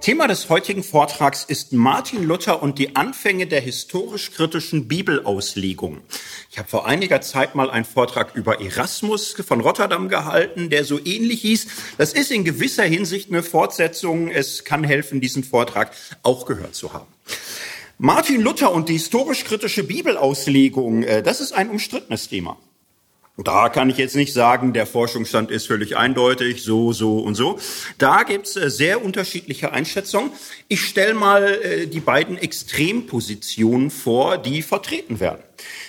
Thema des heutigen Vortrags ist Martin Luther und die Anfänge der historisch-kritischen Bibelauslegung. Ich habe vor einiger Zeit mal einen Vortrag über Erasmus von Rotterdam gehalten, der so ähnlich hieß. Das ist in gewisser Hinsicht eine Fortsetzung. Es kann helfen, diesen Vortrag auch gehört zu haben. Martin Luther und die historisch-kritische Bibelauslegung, äh, das ist ein umstrittenes Thema. Da kann ich jetzt nicht sagen, der Forschungsstand ist völlig eindeutig, so, so und so. Da gibt's äh, sehr unterschiedliche Einschätzungen. Ich stelle mal äh, die beiden Extrempositionen vor, die vertreten werden.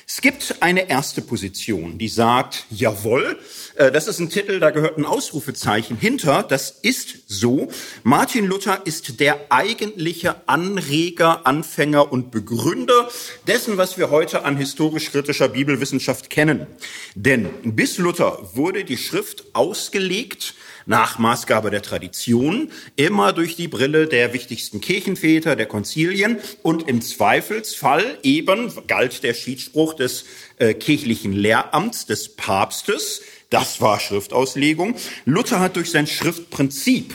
Es gibt eine erste Position, die sagt, jawohl, äh, das ist ein Titel, da gehört ein Ausrufezeichen hinter, das ist so. Martin Luther ist der eigentliche Anreger, Anfänger und Begründer dessen, was wir heute an historisch-kritischer Bibelwissenschaft kennen. Denn bis Luther wurde die Schrift ausgelegt, nach Maßgabe der Tradition, immer durch die Brille der wichtigsten Kirchenväter, der Konzilien und im Zweifelsfall eben galt der Schiedsspruch des äh, kirchlichen Lehramts des Papstes, das war Schriftauslegung. Luther hat durch sein Schriftprinzip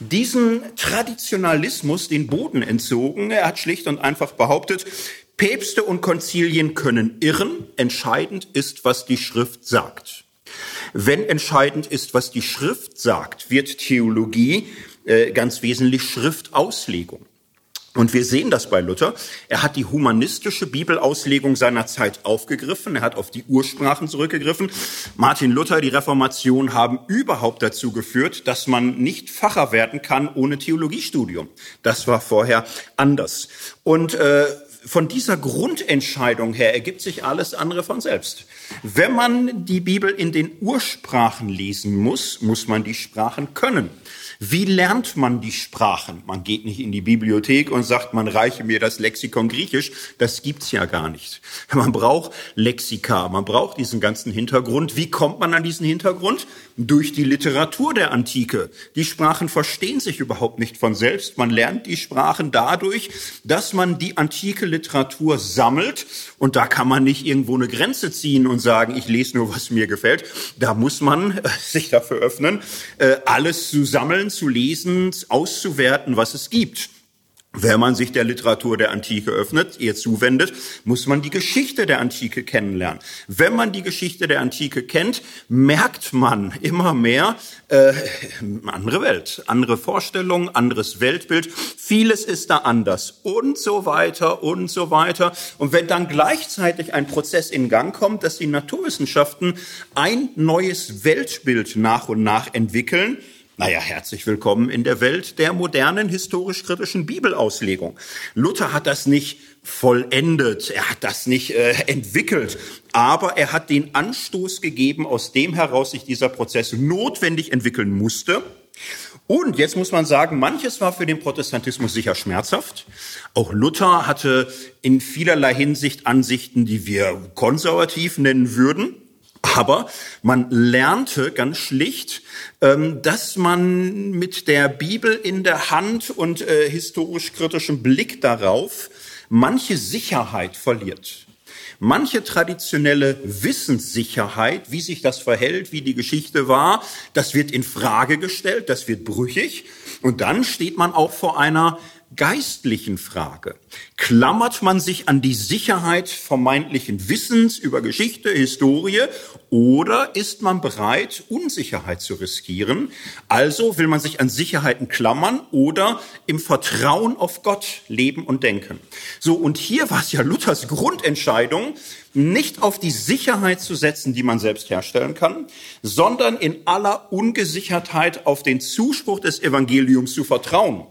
diesen Traditionalismus den Boden entzogen. Er hat schlicht und einfach behauptet, Päpste und Konzilien können irren, entscheidend ist, was die Schrift sagt. Wenn entscheidend ist, was die Schrift sagt, wird Theologie äh, ganz wesentlich Schriftauslegung. Und wir sehen das bei Luther. Er hat die humanistische Bibelauslegung seiner Zeit aufgegriffen. Er hat auf die Ursprachen zurückgegriffen. Martin Luther, die Reformation haben überhaupt dazu geführt, dass man nicht Pfarrer werden kann ohne Theologiestudium. Das war vorher anders. Und äh, von dieser Grundentscheidung her ergibt sich alles andere von selbst. Wenn man die Bibel in den Ursprachen lesen muss, muss man die Sprachen können. Wie lernt man die Sprachen? Man geht nicht in die Bibliothek und sagt, man reiche mir das Lexikon Griechisch. Das gibt's ja gar nicht. Man braucht Lexika, man braucht diesen ganzen Hintergrund. Wie kommt man an diesen Hintergrund? Durch die Literatur der Antike. Die Sprachen verstehen sich überhaupt nicht von selbst. Man lernt die Sprachen dadurch, dass man die antike Literatur sammelt. Und da kann man nicht irgendwo eine Grenze ziehen und sagen, ich lese nur, was mir gefällt. Da muss man äh, sich dafür öffnen, äh, alles zu sammeln zu lesen, auszuwerten, was es gibt. Wenn man sich der Literatur der Antike öffnet, ihr zuwendet, muss man die Geschichte der Antike kennenlernen. Wenn man die Geschichte der Antike kennt, merkt man immer mehr äh, andere Welt, andere Vorstellungen, anderes Weltbild. Vieles ist da anders und so weiter und so weiter. Und wenn dann gleichzeitig ein Prozess in Gang kommt, dass die Naturwissenschaften ein neues Weltbild nach und nach entwickeln, naja, herzlich willkommen in der Welt der modernen historisch-kritischen Bibelauslegung. Luther hat das nicht vollendet, er hat das nicht äh, entwickelt, aber er hat den Anstoß gegeben, aus dem heraus sich dieser Prozess notwendig entwickeln musste. Und jetzt muss man sagen, manches war für den Protestantismus sicher schmerzhaft. Auch Luther hatte in vielerlei Hinsicht Ansichten, die wir konservativ nennen würden. Aber man lernte ganz schlicht, ähm, dass man mit der Bibel in der Hand und äh, historisch-kritischem Blick darauf manche Sicherheit verliert. Manche traditionelle Wissenssicherheit, wie sich das verhält, wie die Geschichte war, das wird in Frage gestellt, das wird brüchig. Und dann steht man auch vor einer geistlichen Frage. Klammert man sich an die Sicherheit vermeintlichen Wissens über Geschichte, Historie oder ist man bereit, Unsicherheit zu riskieren? Also will man sich an Sicherheiten klammern oder im Vertrauen auf Gott leben und denken. So, und hier war es ja Luthers Grundentscheidung, nicht auf die Sicherheit zu setzen, die man selbst herstellen kann, sondern in aller Ungesichertheit auf den Zuspruch des Evangeliums zu vertrauen.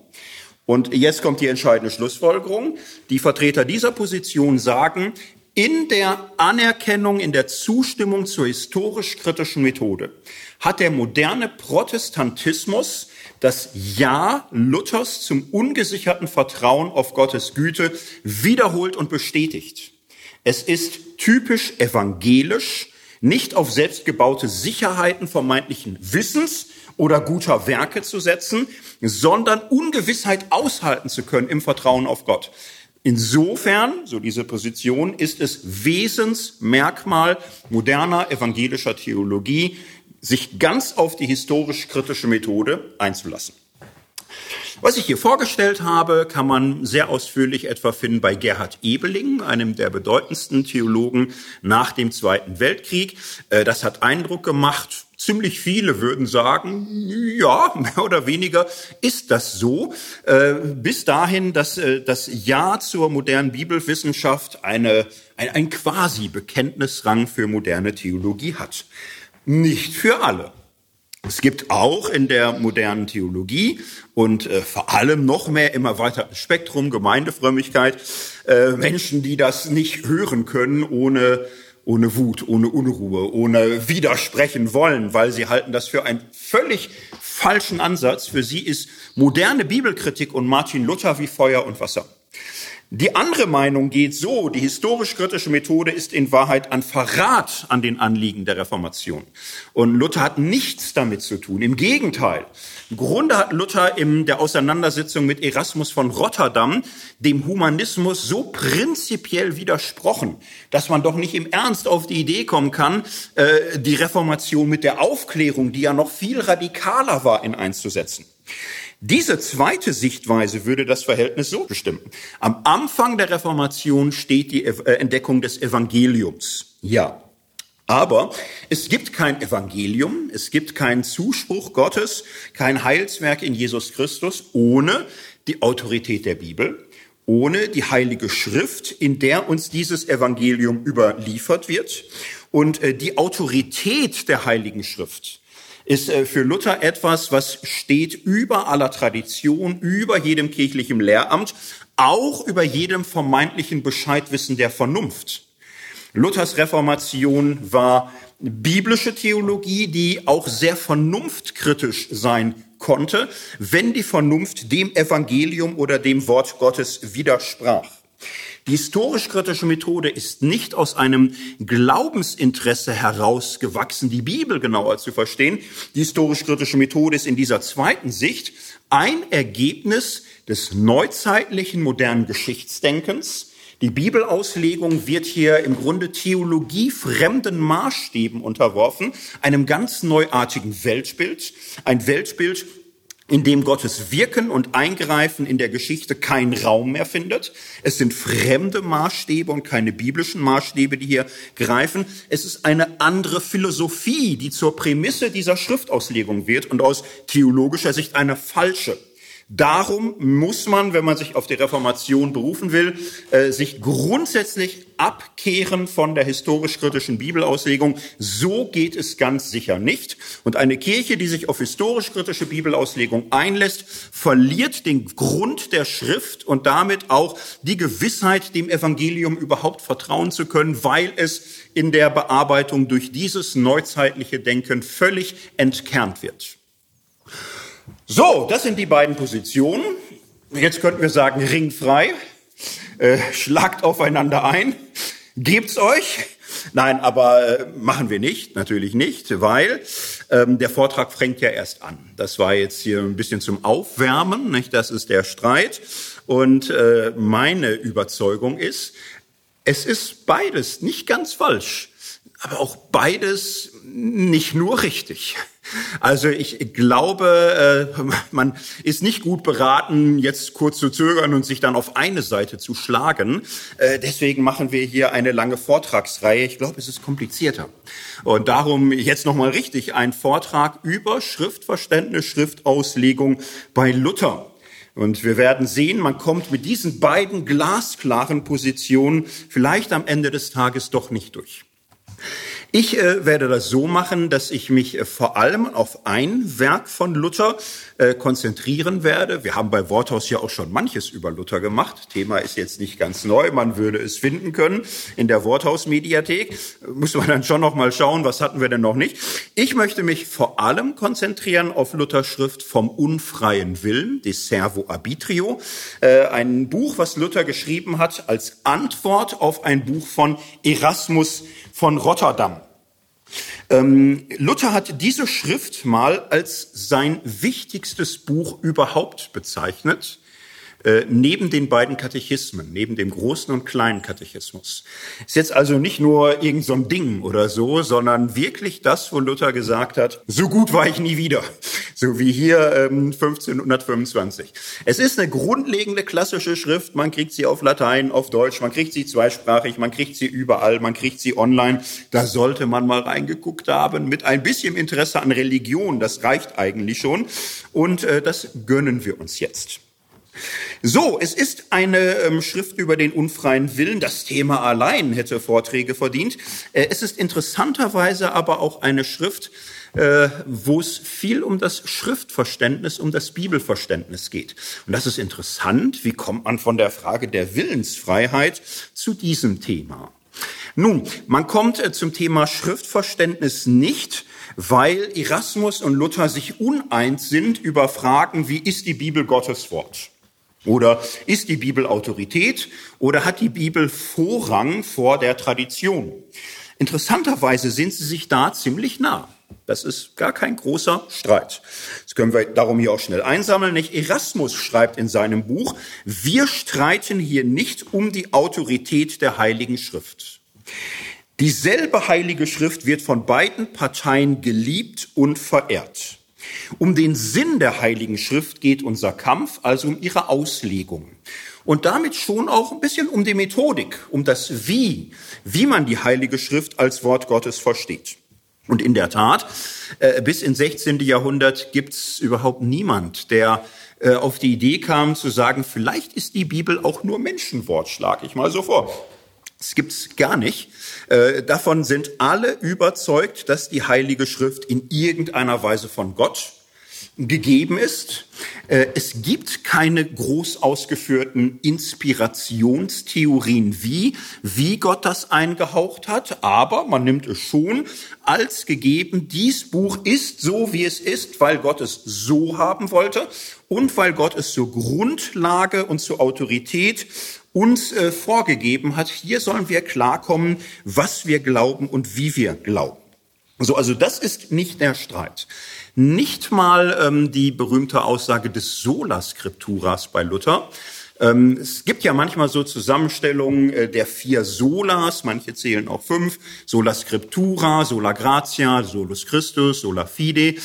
Und jetzt kommt die entscheidende Schlussfolgerung. Die Vertreter dieser Position sagen, in der Anerkennung, in der Zustimmung zur historisch-kritischen Methode hat der moderne Protestantismus das Ja Luthers zum ungesicherten Vertrauen auf Gottes Güte wiederholt und bestätigt. Es ist typisch evangelisch, nicht auf selbstgebaute Sicherheiten vermeintlichen Wissens oder guter Werke zu setzen, sondern Ungewissheit aushalten zu können im Vertrauen auf Gott. Insofern, so diese Position, ist es Wesensmerkmal moderner evangelischer Theologie, sich ganz auf die historisch-kritische Methode einzulassen. Was ich hier vorgestellt habe, kann man sehr ausführlich etwa finden bei Gerhard Ebeling, einem der bedeutendsten Theologen nach dem Zweiten Weltkrieg. Äh, das hat Eindruck gemacht. Ziemlich viele würden sagen, ja, mehr oder weniger ist das so. Äh, bis dahin, dass äh, das Ja zur modernen Bibelwissenschaft eine, ein, ein quasi Bekenntnisrang für moderne Theologie hat. Nicht für alle. Es gibt auch in der modernen Theologie und äh, vor allem noch mehr im erweiterten Spektrum Gemeindefrömmigkeit äh, Menschen, die das nicht hören können ohne ohne Wut, ohne Unruhe, ohne widersprechen wollen, weil sie halten das für einen völlig falschen Ansatz. Für sie ist moderne Bibelkritik und Martin Luther wie Feuer und Wasser. Die andere Meinung geht so, die historisch-kritische Methode ist in Wahrheit ein Verrat an den Anliegen der Reformation. Und Luther hat nichts damit zu tun. Im Gegenteil. Im Grunde hat Luther in der Auseinandersetzung mit Erasmus von Rotterdam dem Humanismus so prinzipiell widersprochen, dass man doch nicht im Ernst auf die Idee kommen kann, äh, die Reformation mit der Aufklärung, die ja noch viel radikaler war, in einzusetzen. Diese zweite Sichtweise würde das Verhältnis so bestimmen. Am Anfang der Reformation steht die äh, Entdeckung des Evangeliums. Ja. Aber es gibt kein Evangelium, es gibt keinen Zuspruch Gottes, kein Heilswerk in Jesus Christus ohne die Autorität der Bibel, ohne die Heilige Schrift, in der uns dieses Evangelium überliefert wird. Und äh, die Autorität der Heiligen Schrift, ist äh, für Luther etwas, was steht über aller Tradition, über jedem kirchlichen Lehramt, auch über jedem vermeintlichen Bescheidwissen der Vernunft. Luthers Reformation war biblische Theologie, die auch sehr vernunftkritisch sein konnte, wenn die Vernunft dem Evangelium oder dem Wort Gottes widersprach. Die historisch-kritische Methode ist nicht aus einem Glaubensinteresse herausgewachsen, die Bibel genauer zu verstehen. Die historisch-kritische Methode ist in dieser zweiten Sicht ein Ergebnis des neuzeitlichen modernen Geschichtsdenkens. Die Bibelauslegung wird hier im Grunde theologiefremden Maßstäben unterworfen, einem ganz neuartigen Weltbild, ein Weltbild, in dem Gottes Wirken und Eingreifen in der Geschichte keinen Raum mehr findet. Es sind fremde Maßstäbe und keine biblischen Maßstäbe, die hier greifen. Es ist eine andere Philosophie, die zur Prämisse dieser Schriftauslegung wird und aus theologischer Sicht eine falsche. Darum muss man, wenn man sich auf die Reformation berufen will, äh, sich grundsätzlich abkehren von der historisch-kritischen Bibelauslegung. So geht es ganz sicher nicht. Und eine Kirche, die sich auf historisch-kritische Bibelauslegung einlässt, verliert den Grund der Schrift und damit auch die Gewissheit, dem Evangelium überhaupt vertrauen zu können, weil es in der Bearbeitung durch dieses neuzeitliche Denken völlig entkernt wird. So, das sind die beiden Positionen. Jetzt könnten wir sagen, ringfrei. Äh, schlagt aufeinander ein. Gebt's euch. Nein, aber äh, machen wir nicht, natürlich nicht, weil ähm, der Vortrag fängt ja erst an. Das war jetzt hier ein bisschen zum Aufwärmen, nicht? Das ist der Streit. Und äh, meine Überzeugung ist, es ist beides nicht ganz falsch, aber auch beides nicht nur richtig. Also ich glaube, äh, man ist nicht gut beraten, jetzt kurz zu zögern und sich dann auf eine Seite zu schlagen. Äh, deswegen machen wir hier eine lange Vortragsreihe. Ich glaube, es ist komplizierter. Und darum jetzt nochmal richtig ein Vortrag über Schriftverständnis, Schriftauslegung bei Luther. Und wir werden sehen, man kommt mit diesen beiden glasklaren Positionen vielleicht am Ende des Tages doch nicht durch. Ich äh, werde das so machen, dass ich mich äh, vor allem auf ein Werk von Luther äh, konzentrieren werde. Wir haben bei Worthaus ja auch schon manches über Luther gemacht. Thema ist jetzt nicht ganz neu. Man würde es finden können in der Worthaus-Mediathek. Muss man dann schon noch mal schauen, was hatten wir denn noch nicht. Ich möchte mich vor allem konzentrieren auf Luthers Schrift vom unfreien Willen, De Servo Arbitrio. Äh, ein Buch, was Luther geschrieben hat als Antwort auf ein Buch von Erasmus von Rotterdam. Ähm, Luther hat diese Schrift mal als sein wichtigstes Buch überhaupt bezeichnet. Äh, neben den beiden Katechismen, neben dem großen und kleinen Katechismus. Ist jetzt also nicht nur irgend so ein Ding oder so, sondern wirklich das, wo Luther gesagt hat, so gut war ich nie wieder. so wie hier ähm, 1525. Es ist eine grundlegende klassische Schrift, man kriegt sie auf Latein, auf Deutsch, man kriegt sie zweisprachig, man kriegt sie überall, man kriegt sie online. Da sollte man mal reingeguckt haben mit ein bisschen Interesse an Religion, das reicht eigentlich schon und äh, das gönnen wir uns jetzt. So, es ist eine ähm, Schrift über den unfreien Willen. Das Thema allein hätte Vorträge verdient. Äh, es ist interessanterweise aber auch eine Schrift, äh, wo es viel um das Schriftverständnis, um das Bibelverständnis geht. Und das ist interessant. Wie kommt man von der Frage der Willensfreiheit zu diesem Thema? Nun, man kommt äh, zum Thema Schriftverständnis nicht, weil Erasmus und Luther sich uneins sind über Fragen, wie ist die Bibel Gottes Wort? Oder ist die Bibel Autorität oder hat die Bibel Vorrang vor der Tradition? Interessanterweise sind sie sich da ziemlich nah. Das ist gar kein großer Streit. Das können wir darum hier auch schnell einsammeln. Nicht? Erasmus schreibt in seinem Buch, wir streiten hier nicht um die Autorität der Heiligen Schrift. Dieselbe Heilige Schrift wird von beiden Parteien geliebt und verehrt. Um den Sinn der Heiligen Schrift geht unser Kampf, also um ihre Auslegung. Und damit schon auch ein bisschen um die Methodik, um das Wie, wie man die Heilige Schrift als Wort Gottes versteht. Und in der Tat, äh, bis ins 16. Jahrhundert gibt's überhaupt niemand, der äh, auf die Idee kam zu sagen, vielleicht ist die Bibel auch nur Menschenwort, schlage ich mal so vor. Das gibt's gar nicht. Äh, davon sind alle überzeugt, dass die Heilige Schrift in irgendeiner Weise von Gott gegeben ist. Äh, es gibt keine groß ausgeführten Inspirationstheorien, wie, wie Gott das eingehaucht hat, aber man nimmt es schon als gegeben. Dies Buch ist so, wie es ist, weil Gott es so haben wollte und weil Gott es zur Grundlage und zur Autorität uns äh, vorgegeben hat. Hier sollen wir klarkommen, was wir glauben und wie wir glauben. So, also das ist nicht der Streit. Nicht mal ähm, die berühmte Aussage des Sola Scripturas bei Luther, es gibt ja manchmal so Zusammenstellungen äh, der vier Solas, manche zählen auch fünf, Sola Scriptura, Sola Gratia, Solus Christus, Sola Fide.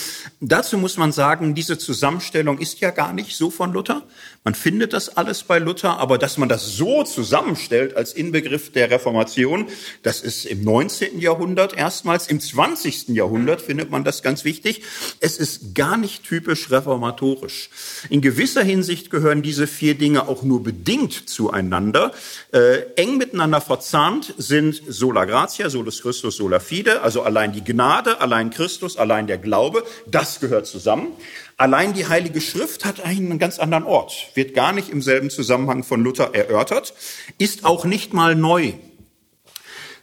Dazu muss man sagen, diese Zusammenstellung ist ja gar nicht so von Luther. Man findet das alles bei Luther, aber dass man das so zusammenstellt als Inbegriff der Reformation, das ist im 19. Jahrhundert erstmals. Im 20. Jahrhundert findet man das ganz wichtig. Es ist gar nicht typisch reformatorisch. In gewisser Hinsicht gehören diese vier Dinge auch nur bedingt zueinander. Äh, eng miteinander verzahnt sind Sola Gratia, Solus Christus, Sola Fide, also allein die Gnade, allein Christus, allein der Glaube, das gehört zusammen. Allein die Heilige Schrift hat einen ganz anderen Ort, wird gar nicht im selben Zusammenhang von Luther erörtert, ist auch nicht mal neu.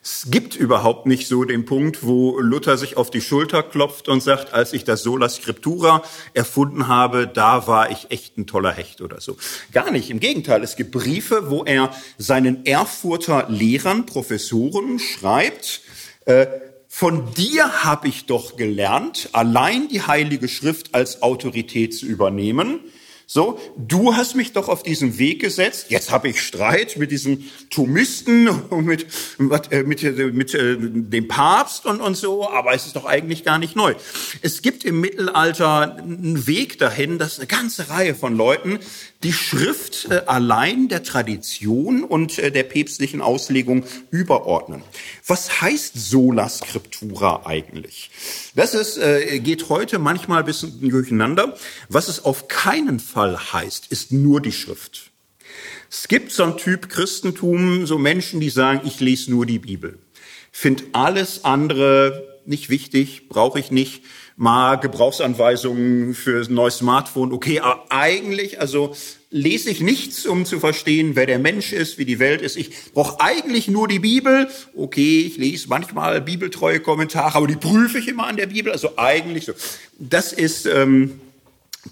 Es gibt überhaupt nicht so den Punkt, wo Luther sich auf die Schulter klopft und sagt, als ich das Sola Scriptura erfunden habe, da war ich echt ein toller Hecht oder so. Gar nicht. Im Gegenteil, es gibt Briefe, wo er seinen Erfurter Lehrern, Professoren schreibt, äh, von dir habe ich doch gelernt, allein die Heilige Schrift als Autorität zu übernehmen. So, du hast mich doch auf diesen Weg gesetzt. Jetzt habe ich Streit mit diesen Thomisten und mit, mit, äh, mit, äh, mit äh, dem Papst und, und so, aber es ist doch eigentlich gar nicht neu. Es gibt im Mittelalter einen Weg dahin, dass eine ganze Reihe von Leuten die Schrift allein der Tradition und der päpstlichen Auslegung überordnen. Was heißt sola scriptura eigentlich? Das ist, geht heute manchmal ein bisschen durcheinander. Was es auf keinen Fall heißt, ist nur die Schrift. Es gibt so einen Typ Christentum, so Menschen, die sagen, ich lese nur die Bibel. Find alles andere nicht wichtig, brauche ich nicht mal Gebrauchsanweisungen für ein neues Smartphone. Okay, aber eigentlich, also lese ich nichts, um zu verstehen, wer der Mensch ist, wie die Welt ist. Ich brauche eigentlich nur die Bibel. Okay, ich lese manchmal bibeltreue Kommentare, aber die prüfe ich immer an der Bibel. Also eigentlich so. Das ist ähm,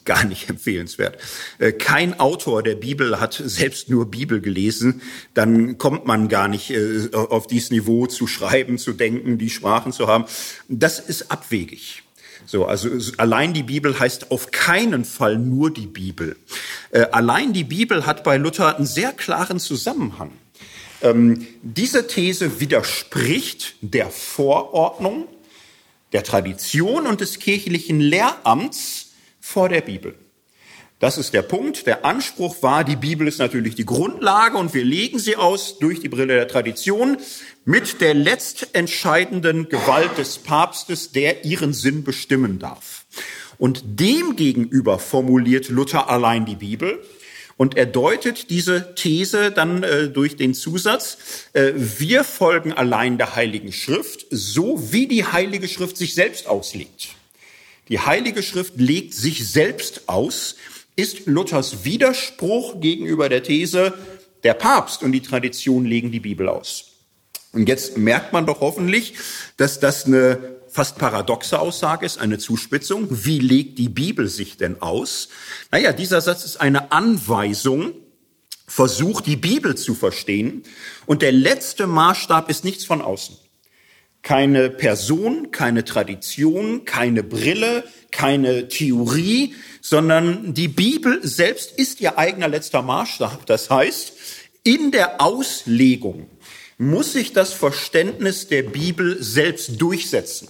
gar nicht empfehlenswert. Äh, kein Autor der Bibel hat selbst nur Bibel gelesen. Dann kommt man gar nicht äh, auf dieses Niveau zu schreiben, zu denken, die Sprachen zu haben. Das ist abwegig. So, also allein die Bibel heißt auf keinen Fall nur die Bibel. Äh, allein die Bibel hat bei Luther einen sehr klaren Zusammenhang. Ähm, diese These widerspricht der Vorordnung, der Tradition und des kirchlichen Lehramts vor der Bibel. Das ist der Punkt. Der Anspruch war, die Bibel ist natürlich die Grundlage und wir legen sie aus durch die Brille der Tradition mit der letztentscheidenden Gewalt des Papstes, der ihren Sinn bestimmen darf. Und dem gegenüber formuliert Luther allein die Bibel. Und er deutet diese These dann äh, durch den Zusatz, äh, wir folgen allein der Heiligen Schrift, so wie die Heilige Schrift sich selbst auslegt. Die Heilige Schrift legt sich selbst aus, ist Luthers Widerspruch gegenüber der These, der Papst und die Tradition legen die Bibel aus. Und jetzt merkt man doch hoffentlich, dass das eine fast paradoxe Aussage ist, eine Zuspitzung. Wie legt die Bibel sich denn aus? Naja, dieser Satz ist eine Anweisung, versucht die Bibel zu verstehen. Und der letzte Maßstab ist nichts von außen. Keine Person, keine Tradition, keine Brille, keine Theorie, sondern die Bibel selbst ist ihr eigener letzter Maßstab. Das heißt, in der Auslegung muss sich das Verständnis der Bibel selbst durchsetzen.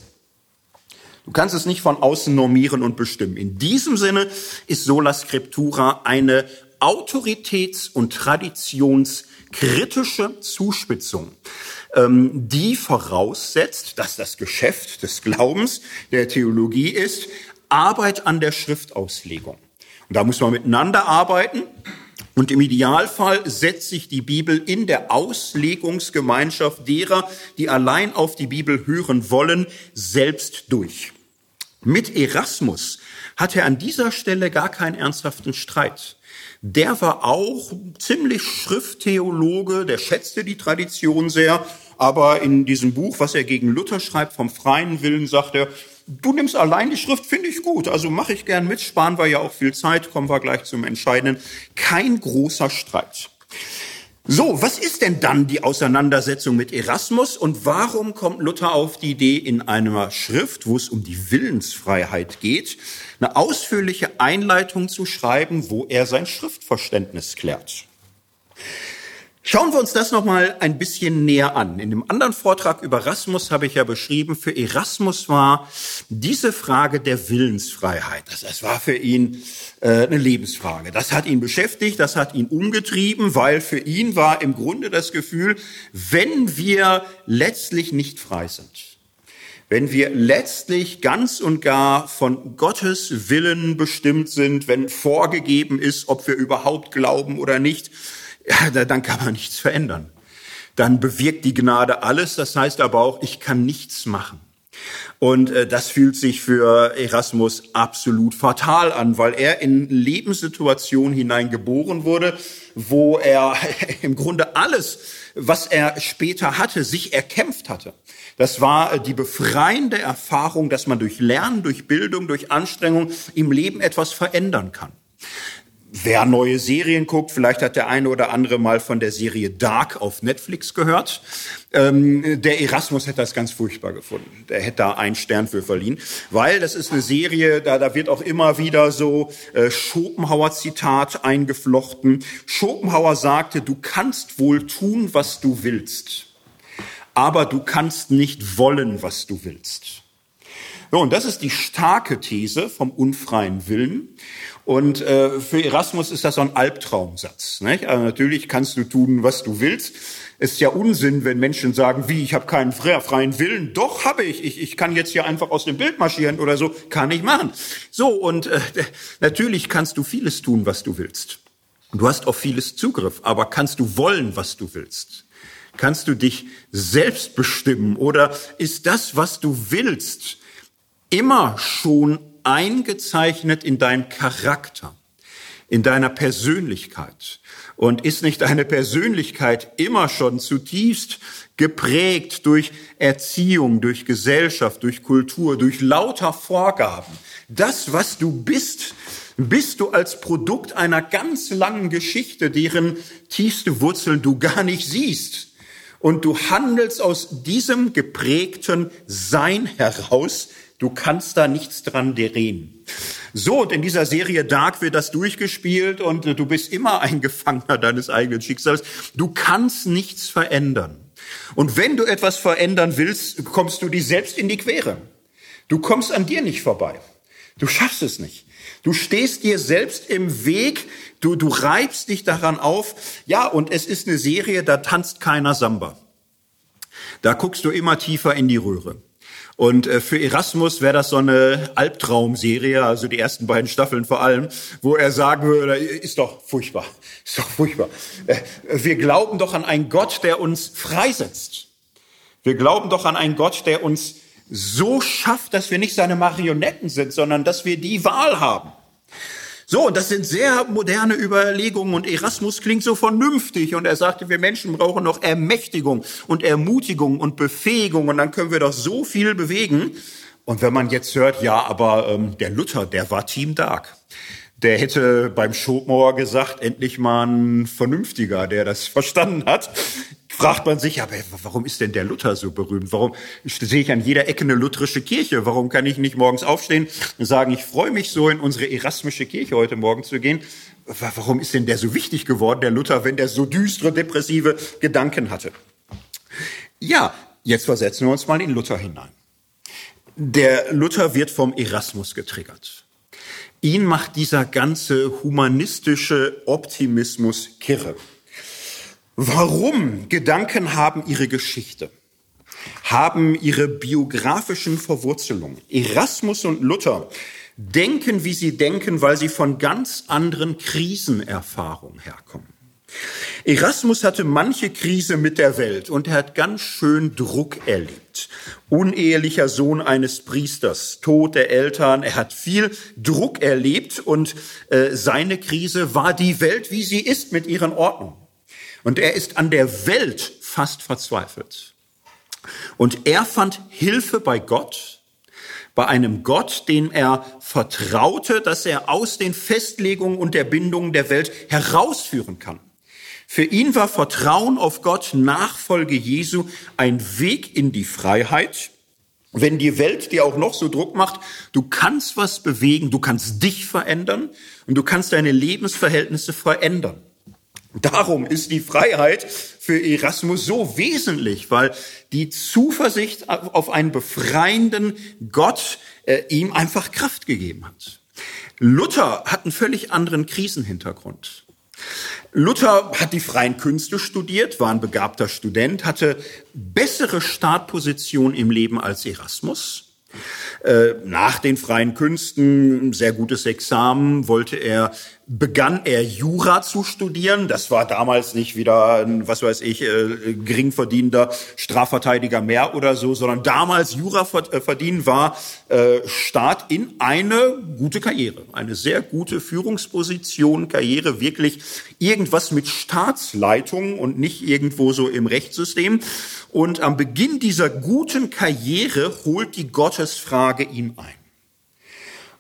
Du kannst es nicht von außen normieren und bestimmen. In diesem Sinne ist Sola Scriptura eine autoritäts- und traditionskritische Zuspitzung, die voraussetzt, dass das Geschäft des Glaubens, der Theologie ist, Arbeit an der Schriftauslegung. Und da muss man miteinander arbeiten. Und im Idealfall setzt sich die Bibel in der Auslegungsgemeinschaft derer, die allein auf die Bibel hören wollen, selbst durch. Mit Erasmus hat er an dieser Stelle gar keinen ernsthaften Streit. Der war auch ziemlich Schrifttheologe, der schätzte die Tradition sehr, aber in diesem Buch, was er gegen Luther schreibt, vom freien Willen, sagt er, du nimmst allein die Schrift, finde ich gut, also mache ich gern mit, sparen wir ja auch viel Zeit, kommen wir gleich zum Entscheidenden. Kein großer Streit. So, was ist denn dann die Auseinandersetzung mit Erasmus und warum kommt Luther auf die Idee, in einer Schrift, wo es um die Willensfreiheit geht, eine ausführliche Einleitung zu schreiben, wo er sein Schriftverständnis klärt? Schauen wir uns das noch mal ein bisschen näher an. In dem anderen Vortrag über Erasmus habe ich ja beschrieben, für Erasmus war diese Frage der Willensfreiheit, das, das war für ihn äh, eine Lebensfrage. Das hat ihn beschäftigt, das hat ihn umgetrieben, weil für ihn war im Grunde das Gefühl, wenn wir letztlich nicht frei sind, wenn wir letztlich ganz und gar von Gottes Willen bestimmt sind, wenn vorgegeben ist, ob wir überhaupt glauben oder nicht, ja, dann kann man nichts verändern. Dann bewirkt die Gnade alles, das heißt aber auch, ich kann nichts machen. Und äh, das fühlt sich für Erasmus absolut fatal an, weil er in Lebenssituationen hineingeboren wurde, wo er im Grunde alles, was er später hatte, sich erkämpft hatte. Das war äh, die befreiende Erfahrung, dass man durch Lernen, durch Bildung, durch Anstrengung im Leben etwas verändern kann. Wer neue Serien guckt, vielleicht hat der eine oder andere mal von der Serie Dark auf Netflix gehört. Ähm, der Erasmus hätte das ganz furchtbar gefunden. Der hätte da einen Stern für verliehen, weil das ist eine Serie, da, da wird auch immer wieder so äh, Schopenhauer-Zitat eingeflochten. Schopenhauer sagte, du kannst wohl tun, was du willst, aber du kannst nicht wollen, was du willst. So, und das ist die starke These vom unfreien Willen. Und äh, für Erasmus ist das so ein Albtraumsatz. Nicht? Also natürlich kannst du tun, was du willst. Es ist ja Unsinn, wenn Menschen sagen, wie, ich habe keinen freien Willen. Doch, habe ich. ich. Ich kann jetzt hier einfach aus dem Bild marschieren oder so. Kann ich machen. So, und äh, natürlich kannst du vieles tun, was du willst. Du hast auf vieles Zugriff, aber kannst du wollen, was du willst? Kannst du dich selbst bestimmen oder ist das, was du willst, immer schon eingezeichnet in deinem Charakter, in deiner Persönlichkeit. Und ist nicht deine Persönlichkeit immer schon zutiefst geprägt durch Erziehung, durch Gesellschaft, durch Kultur, durch lauter Vorgaben? Das, was du bist, bist du als Produkt einer ganz langen Geschichte, deren tiefste Wurzeln du gar nicht siehst. Und du handelst aus diesem geprägten Sein heraus, Du kannst da nichts dran drehen. So, und in dieser Serie Dark wird das durchgespielt und du bist immer ein Gefangener deines eigenen Schicksals. Du kannst nichts verändern. Und wenn du etwas verändern willst, kommst du dir selbst in die Quere. Du kommst an dir nicht vorbei. Du schaffst es nicht. Du stehst dir selbst im Weg, du, du reibst dich daran auf. Ja, und es ist eine Serie, da tanzt keiner Samba. Da guckst du immer tiefer in die Röhre. Und äh, für Erasmus wäre das so eine Albtraumserie, also die ersten beiden Staffeln vor allem, wo er sagen würde, ist doch furchtbar, ist doch furchtbar. Äh, wir glauben doch an einen Gott, der uns freisetzt. Wir glauben doch an einen Gott, der uns so schafft, dass wir nicht seine Marionetten sind, sondern dass wir die Wahl haben. So, und das sind sehr moderne Überlegungen und Erasmus klingt so vernünftig und er sagte, wir Menschen brauchen noch Ermächtigung und Ermutigung und Befähigung und dann können wir doch so viel bewegen. Und wenn man jetzt hört, ja, aber ähm, der Luther, der war Team Dark. Der hätte beim Schopenhauer gesagt, endlich mal ein Vernünftiger, der das verstanden hat fragt man sich, aber warum ist denn der Luther so berühmt? Warum sehe ich an jeder Ecke eine lutherische Kirche? Warum kann ich nicht morgens aufstehen und sagen, ich freue mich so in unsere erasmische Kirche heute Morgen zu gehen? Warum ist denn der so wichtig geworden, der Luther, wenn der so düstere, depressive Gedanken hatte? Ja, jetzt versetzen wir uns mal in Luther hinein. Der Luther wird vom Erasmus getriggert. Ihn macht dieser ganze humanistische Optimismus kirre. Warum Gedanken haben ihre Geschichte, haben ihre biografischen Verwurzelungen. Erasmus und Luther denken, wie sie denken, weil sie von ganz anderen Krisenerfahrungen herkommen. Erasmus hatte manche Krise mit der Welt und er hat ganz schön Druck erlebt. Unehelicher Sohn eines Priesters, Tod der Eltern, er hat viel Druck erlebt und äh, seine Krise war die Welt, wie sie ist, mit ihren Ordnungen. Und er ist an der Welt fast verzweifelt. Und er fand Hilfe bei Gott, bei einem Gott, den er vertraute, dass er aus den Festlegungen und der Bindungen der Welt herausführen kann. Für ihn war Vertrauen auf Gott, Nachfolge Jesu, ein Weg in die Freiheit. Wenn die Welt dir auch noch so Druck macht, du kannst was bewegen, du kannst dich verändern und du kannst deine Lebensverhältnisse verändern. Darum ist die Freiheit für Erasmus so wesentlich, weil die Zuversicht auf einen befreienden Gott äh, ihm einfach Kraft gegeben hat. Luther hat einen völlig anderen Krisenhintergrund. Luther hat die freien Künste studiert, war ein begabter Student, hatte bessere Startposition im Leben als Erasmus. Äh, nach den freien Künsten, sehr gutes Examen, wollte er begann er Jura zu studieren. Das war damals nicht wieder ein, was weiß ich, äh, geringverdienender Strafverteidiger mehr oder so, sondern damals Jura äh, verdienen war äh, Start in eine gute Karriere, eine sehr gute Führungsposition, Karriere, wirklich irgendwas mit Staatsleitung und nicht irgendwo so im Rechtssystem. Und am Beginn dieser guten Karriere holt die Gottesfrage ihn ein.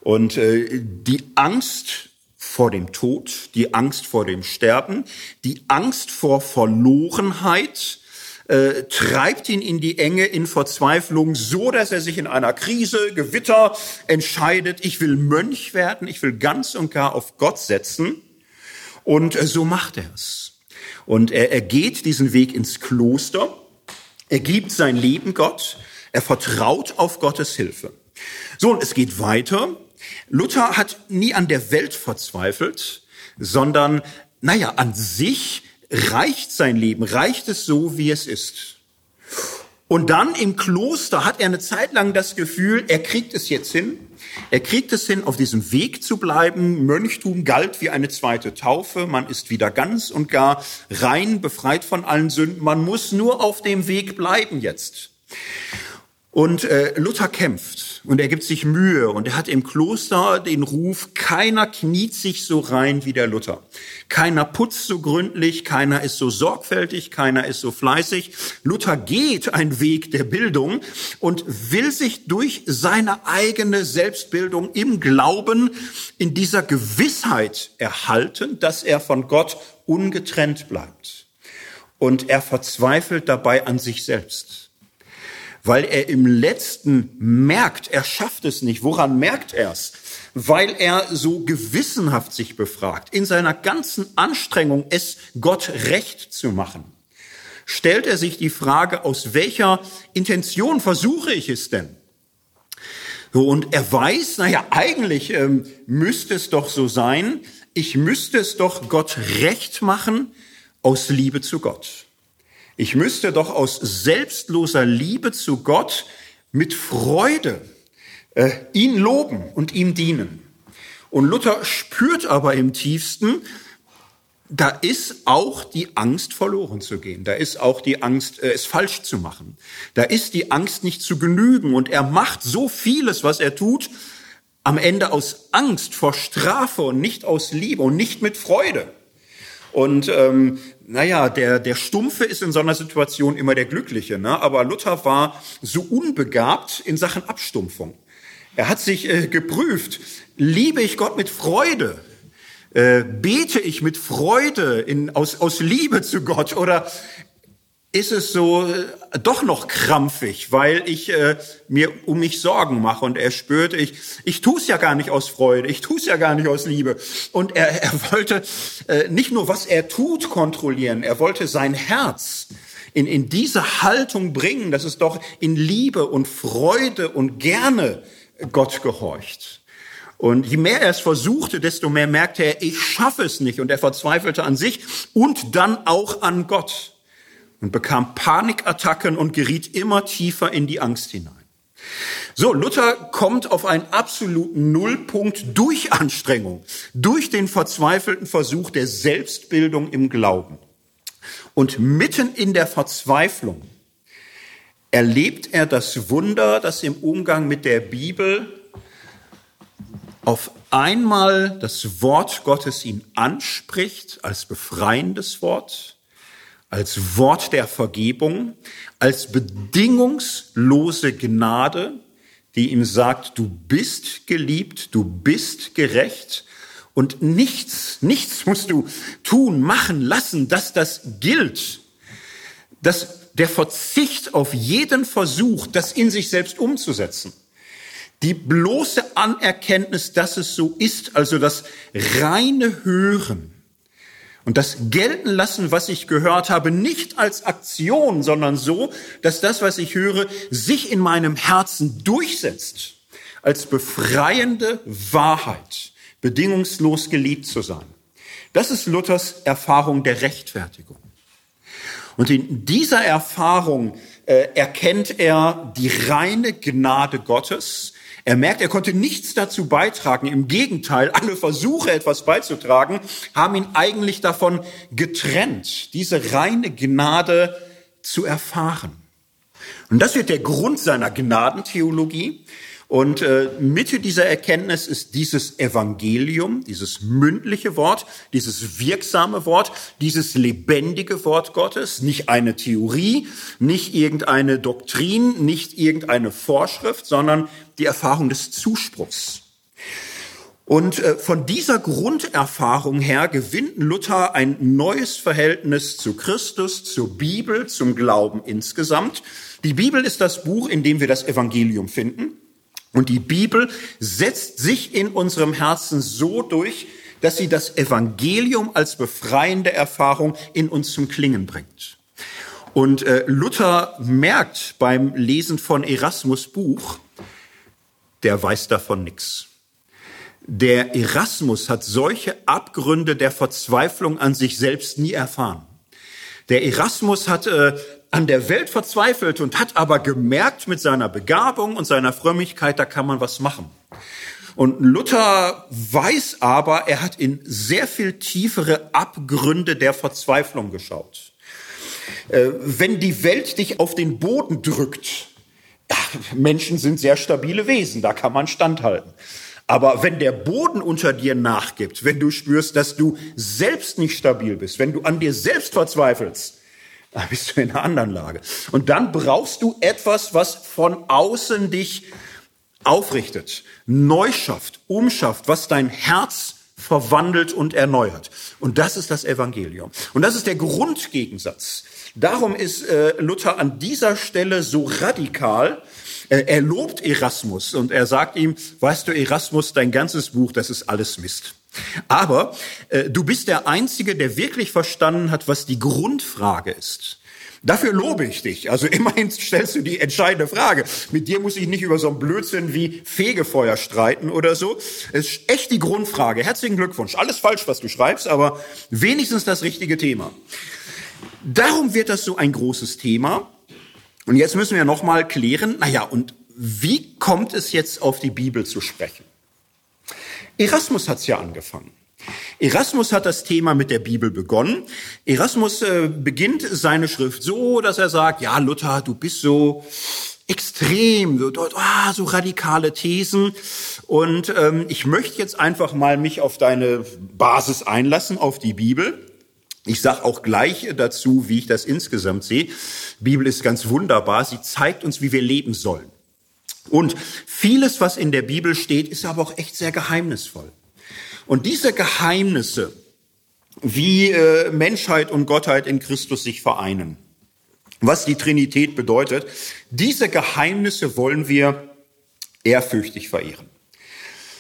Und äh, die Angst vor dem Tod, die Angst vor dem Sterben, die Angst vor Verlorenheit, äh, treibt ihn in die Enge, in Verzweiflung, so dass er sich in einer Krise, Gewitter entscheidet, ich will Mönch werden, ich will ganz und gar auf Gott setzen. Und äh, so macht er es. Und er, er geht diesen Weg ins Kloster, er gibt sein Leben Gott, er vertraut auf Gottes Hilfe. So, und es geht weiter. Luther hat nie an der Welt verzweifelt, sondern, naja, an sich reicht sein Leben, reicht es so, wie es ist. Und dann im Kloster hat er eine Zeit lang das Gefühl, er kriegt es jetzt hin. Er kriegt es hin, auf diesem Weg zu bleiben. Mönchtum galt wie eine zweite Taufe. Man ist wieder ganz und gar rein, befreit von allen Sünden. Man muss nur auf dem Weg bleiben jetzt. Und äh, Luther kämpft und er gibt sich Mühe und er hat im Kloster den Ruf, keiner kniet sich so rein wie der Luther. Keiner putzt so gründlich, keiner ist so sorgfältig, keiner ist so fleißig. Luther geht einen Weg der Bildung und will sich durch seine eigene Selbstbildung im Glauben in dieser Gewissheit erhalten, dass er von Gott ungetrennt bleibt. Und er verzweifelt dabei an sich selbst weil er im letzten merkt, er schafft es nicht. Woran merkt er es? Weil er so gewissenhaft sich befragt, in seiner ganzen Anstrengung, es Gott recht zu machen. Stellt er sich die Frage, aus welcher Intention versuche ich es denn? Und er weiß, naja, eigentlich ähm, müsste es doch so sein, ich müsste es doch Gott recht machen aus Liebe zu Gott. Ich müsste doch aus selbstloser Liebe zu Gott mit Freude äh, ihn loben und ihm dienen. Und Luther spürt aber im tiefsten, da ist auch die Angst, verloren zu gehen. Da ist auch die Angst, äh, es falsch zu machen. Da ist die Angst, nicht zu genügen. Und er macht so vieles, was er tut, am Ende aus Angst vor Strafe und nicht aus Liebe und nicht mit Freude. Und ähm, naja, der, der Stumpfe ist in so einer Situation immer der Glückliche. Ne? Aber Luther war so unbegabt in Sachen Abstumpfung. Er hat sich äh, geprüft, liebe ich Gott mit Freude? Äh, bete ich mit Freude in, aus, aus Liebe zu Gott oder ist es so äh, doch noch krampfig, weil ich äh, mir um mich Sorgen mache und er spürte, ich, ich tue es ja gar nicht aus Freude, ich tue es ja gar nicht aus Liebe. Und er, er wollte äh, nicht nur, was er tut, kontrollieren, er wollte sein Herz in, in diese Haltung bringen, dass es doch in Liebe und Freude und gerne Gott gehorcht. Und je mehr er es versuchte, desto mehr merkte er, ich schaffe es nicht. Und er verzweifelte an sich und dann auch an Gott und bekam Panikattacken und geriet immer tiefer in die Angst hinein. So, Luther kommt auf einen absoluten Nullpunkt durch Anstrengung, durch den verzweifelten Versuch der Selbstbildung im Glauben. Und mitten in der Verzweiflung erlebt er das Wunder, das im Umgang mit der Bibel auf einmal das Wort Gottes ihn anspricht als befreiendes Wort, als Wort der Vergebung, als bedingungslose Gnade, die ihm sagt, du bist geliebt, du bist gerecht und nichts, nichts musst du tun, machen, lassen, dass das gilt. Dass der Verzicht auf jeden Versuch, das in sich selbst umzusetzen, die bloße Anerkenntnis, dass es so ist, also das reine Hören und das gelten lassen, was ich gehört habe, nicht als Aktion, sondern so, dass das, was ich höre, sich in meinem Herzen durchsetzt, als befreiende Wahrheit, bedingungslos geliebt zu sein. Das ist Luthers Erfahrung der Rechtfertigung. Und in dieser Erfahrung äh, erkennt er die reine Gnade Gottes, er merkt, er konnte nichts dazu beitragen. Im Gegenteil, alle Versuche, etwas beizutragen, haben ihn eigentlich davon getrennt, diese reine Gnade zu erfahren. Und das wird der Grund seiner Gnadentheologie. Und äh, Mitte dieser Erkenntnis ist dieses Evangelium, dieses mündliche Wort, dieses wirksame Wort, dieses lebendige Wort Gottes, nicht eine Theorie, nicht irgendeine Doktrin, nicht irgendeine Vorschrift, sondern die Erfahrung des Zuspruchs. Und äh, von dieser Grunderfahrung her gewinnt Luther ein neues Verhältnis zu Christus, zur Bibel, zum Glauben insgesamt. Die Bibel ist das Buch, in dem wir das Evangelium finden. Und die Bibel setzt sich in unserem Herzen so durch, dass sie das Evangelium als befreiende Erfahrung in uns zum Klingen bringt. Und äh, Luther merkt beim Lesen von Erasmus Buch, der weiß davon nichts. Der Erasmus hat solche Abgründe der Verzweiflung an sich selbst nie erfahren. Der Erasmus hat äh, an der Welt verzweifelt und hat aber gemerkt mit seiner Begabung und seiner Frömmigkeit, da kann man was machen. Und Luther weiß aber, er hat in sehr viel tiefere Abgründe der Verzweiflung geschaut. Äh, wenn die Welt dich auf den Boden drückt, Menschen sind sehr stabile Wesen, da kann man standhalten. Aber wenn der Boden unter dir nachgibt, wenn du spürst, dass du selbst nicht stabil bist, wenn du an dir selbst verzweifelst, da bist du in einer anderen Lage. Und dann brauchst du etwas, was von außen dich aufrichtet, neu schafft, umschafft, was dein Herz verwandelt und erneuert. Und das ist das Evangelium. Und das ist der Grundgegensatz. Darum ist äh, Luther an dieser Stelle so radikal. Äh, er lobt Erasmus und er sagt ihm, weißt du, Erasmus, dein ganzes Buch, das ist alles Mist. Aber äh, du bist der Einzige, der wirklich verstanden hat, was die Grundfrage ist. Dafür lobe ich dich. Also immerhin stellst du die entscheidende Frage. Mit dir muss ich nicht über so einen Blödsinn wie Fegefeuer streiten oder so. Es ist echt die Grundfrage. Herzlichen Glückwunsch. Alles falsch, was du schreibst, aber wenigstens das richtige Thema. Darum wird das so ein großes Thema. Und jetzt müssen wir nochmal klären, naja, und wie kommt es jetzt auf die Bibel zu sprechen? Erasmus hat es ja angefangen. Erasmus hat das Thema mit der Bibel begonnen. Erasmus äh, beginnt seine Schrift so, dass er sagt, ja, Luther, du bist so extrem, so, ah, so radikale Thesen. Und ähm, ich möchte jetzt einfach mal mich auf deine Basis einlassen, auf die Bibel. Ich sage auch gleich dazu, wie ich das insgesamt sehe. Bibel ist ganz wunderbar. Sie zeigt uns, wie wir leben sollen. Und vieles, was in der Bibel steht, ist aber auch echt sehr geheimnisvoll. Und diese Geheimnisse, wie äh, Menschheit und Gottheit in Christus sich vereinen, was die Trinität bedeutet, diese Geheimnisse wollen wir ehrfürchtig verehren.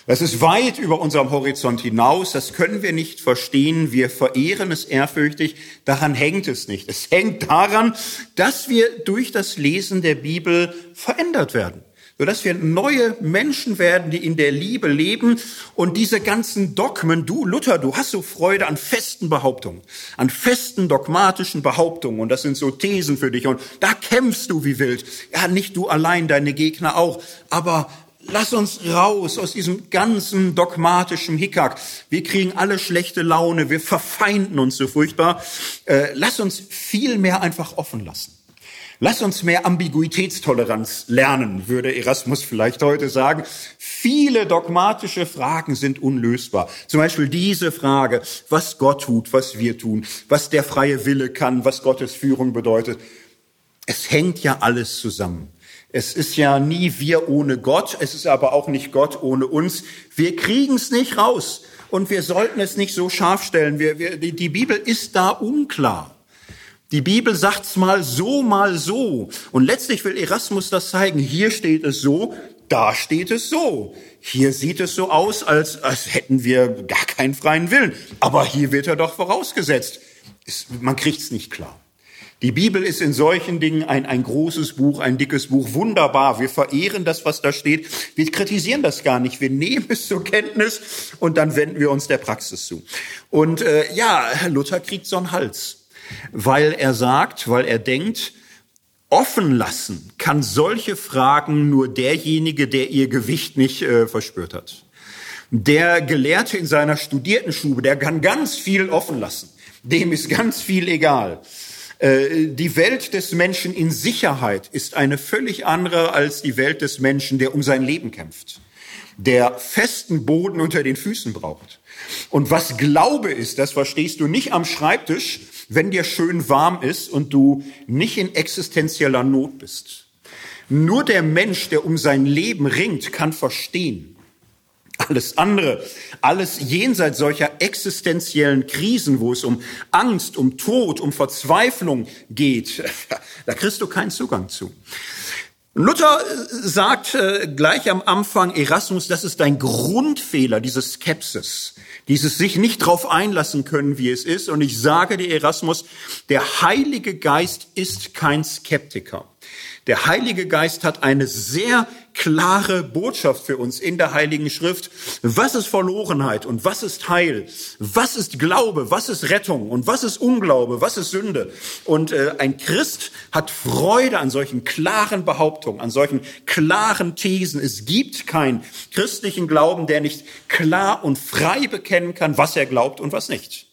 Das ist weit über unserem Horizont hinaus, das können wir nicht verstehen, wir verehren es ehrfürchtig, daran hängt es nicht. Es hängt daran, dass wir durch das Lesen der Bibel verändert werden sodass wir neue Menschen werden, die in der Liebe leben und diese ganzen Dogmen, du Luther, du hast so Freude an festen Behauptungen, an festen dogmatischen Behauptungen und das sind so Thesen für dich und da kämpfst du wie wild. Ja, nicht du allein, deine Gegner auch, aber Lass uns raus aus diesem ganzen dogmatischen Hickhack. Wir kriegen alle schlechte Laune, wir verfeinden uns so furchtbar. Äh, lass uns viel mehr einfach offen lassen. Lass uns mehr Ambiguitätstoleranz lernen, würde Erasmus vielleicht heute sagen. Viele dogmatische Fragen sind unlösbar. Zum Beispiel diese Frage, was Gott tut, was wir tun, was der freie Wille kann, was Gottes Führung bedeutet. Es hängt ja alles zusammen. Es ist ja nie wir ohne Gott, es ist aber auch nicht Gott ohne uns. Wir kriegen es nicht raus und wir sollten es nicht so scharf stellen. Wir, wir, die Bibel ist da unklar. Die Bibel sagt's mal so, mal so. Und letztlich will Erasmus das zeigen. Hier steht es so, da steht es so. Hier sieht es so aus, als, als hätten wir gar keinen freien Willen. Aber hier wird er doch vorausgesetzt. Es, man kriegt's nicht klar. Die Bibel ist in solchen Dingen ein, ein großes Buch, ein dickes Buch, wunderbar. Wir verehren das, was da steht. Wir kritisieren das gar nicht. Wir nehmen es zur Kenntnis und dann wenden wir uns der Praxis zu. Und äh, ja, Luther kriegt so einen Hals weil er sagt, weil er denkt, offen lassen kann solche Fragen nur derjenige, der ihr Gewicht nicht äh, verspürt hat. Der Gelehrte in seiner Studiertenstube, der kann ganz viel offen lassen. Dem ist ganz viel egal. Äh, die Welt des Menschen in Sicherheit ist eine völlig andere als die Welt des Menschen, der um sein Leben kämpft, der festen Boden unter den Füßen braucht. Und was Glaube ist, das verstehst du nicht am Schreibtisch, wenn dir schön warm ist und du nicht in existenzieller Not bist. Nur der Mensch, der um sein Leben ringt, kann verstehen. Alles andere, alles jenseits solcher existenziellen Krisen, wo es um Angst, um Tod, um Verzweiflung geht, da kriegst du keinen Zugang zu. Luther sagt äh, gleich am Anfang, Erasmus, das ist dein Grundfehler, diese Skepsis dieses sich nicht drauf einlassen können, wie es ist. Und ich sage dir, Erasmus, der Heilige Geist ist kein Skeptiker. Der Heilige Geist hat eine sehr klare Botschaft für uns in der Heiligen Schrift. Was ist Verlorenheit und was ist Heil? Was ist Glaube? Was ist Rettung? Und was ist Unglaube? Was ist Sünde? Und äh, ein Christ hat Freude an solchen klaren Behauptungen, an solchen klaren Thesen. Es gibt keinen christlichen Glauben, der nicht klar und frei bekennen kann, was er glaubt und was nicht.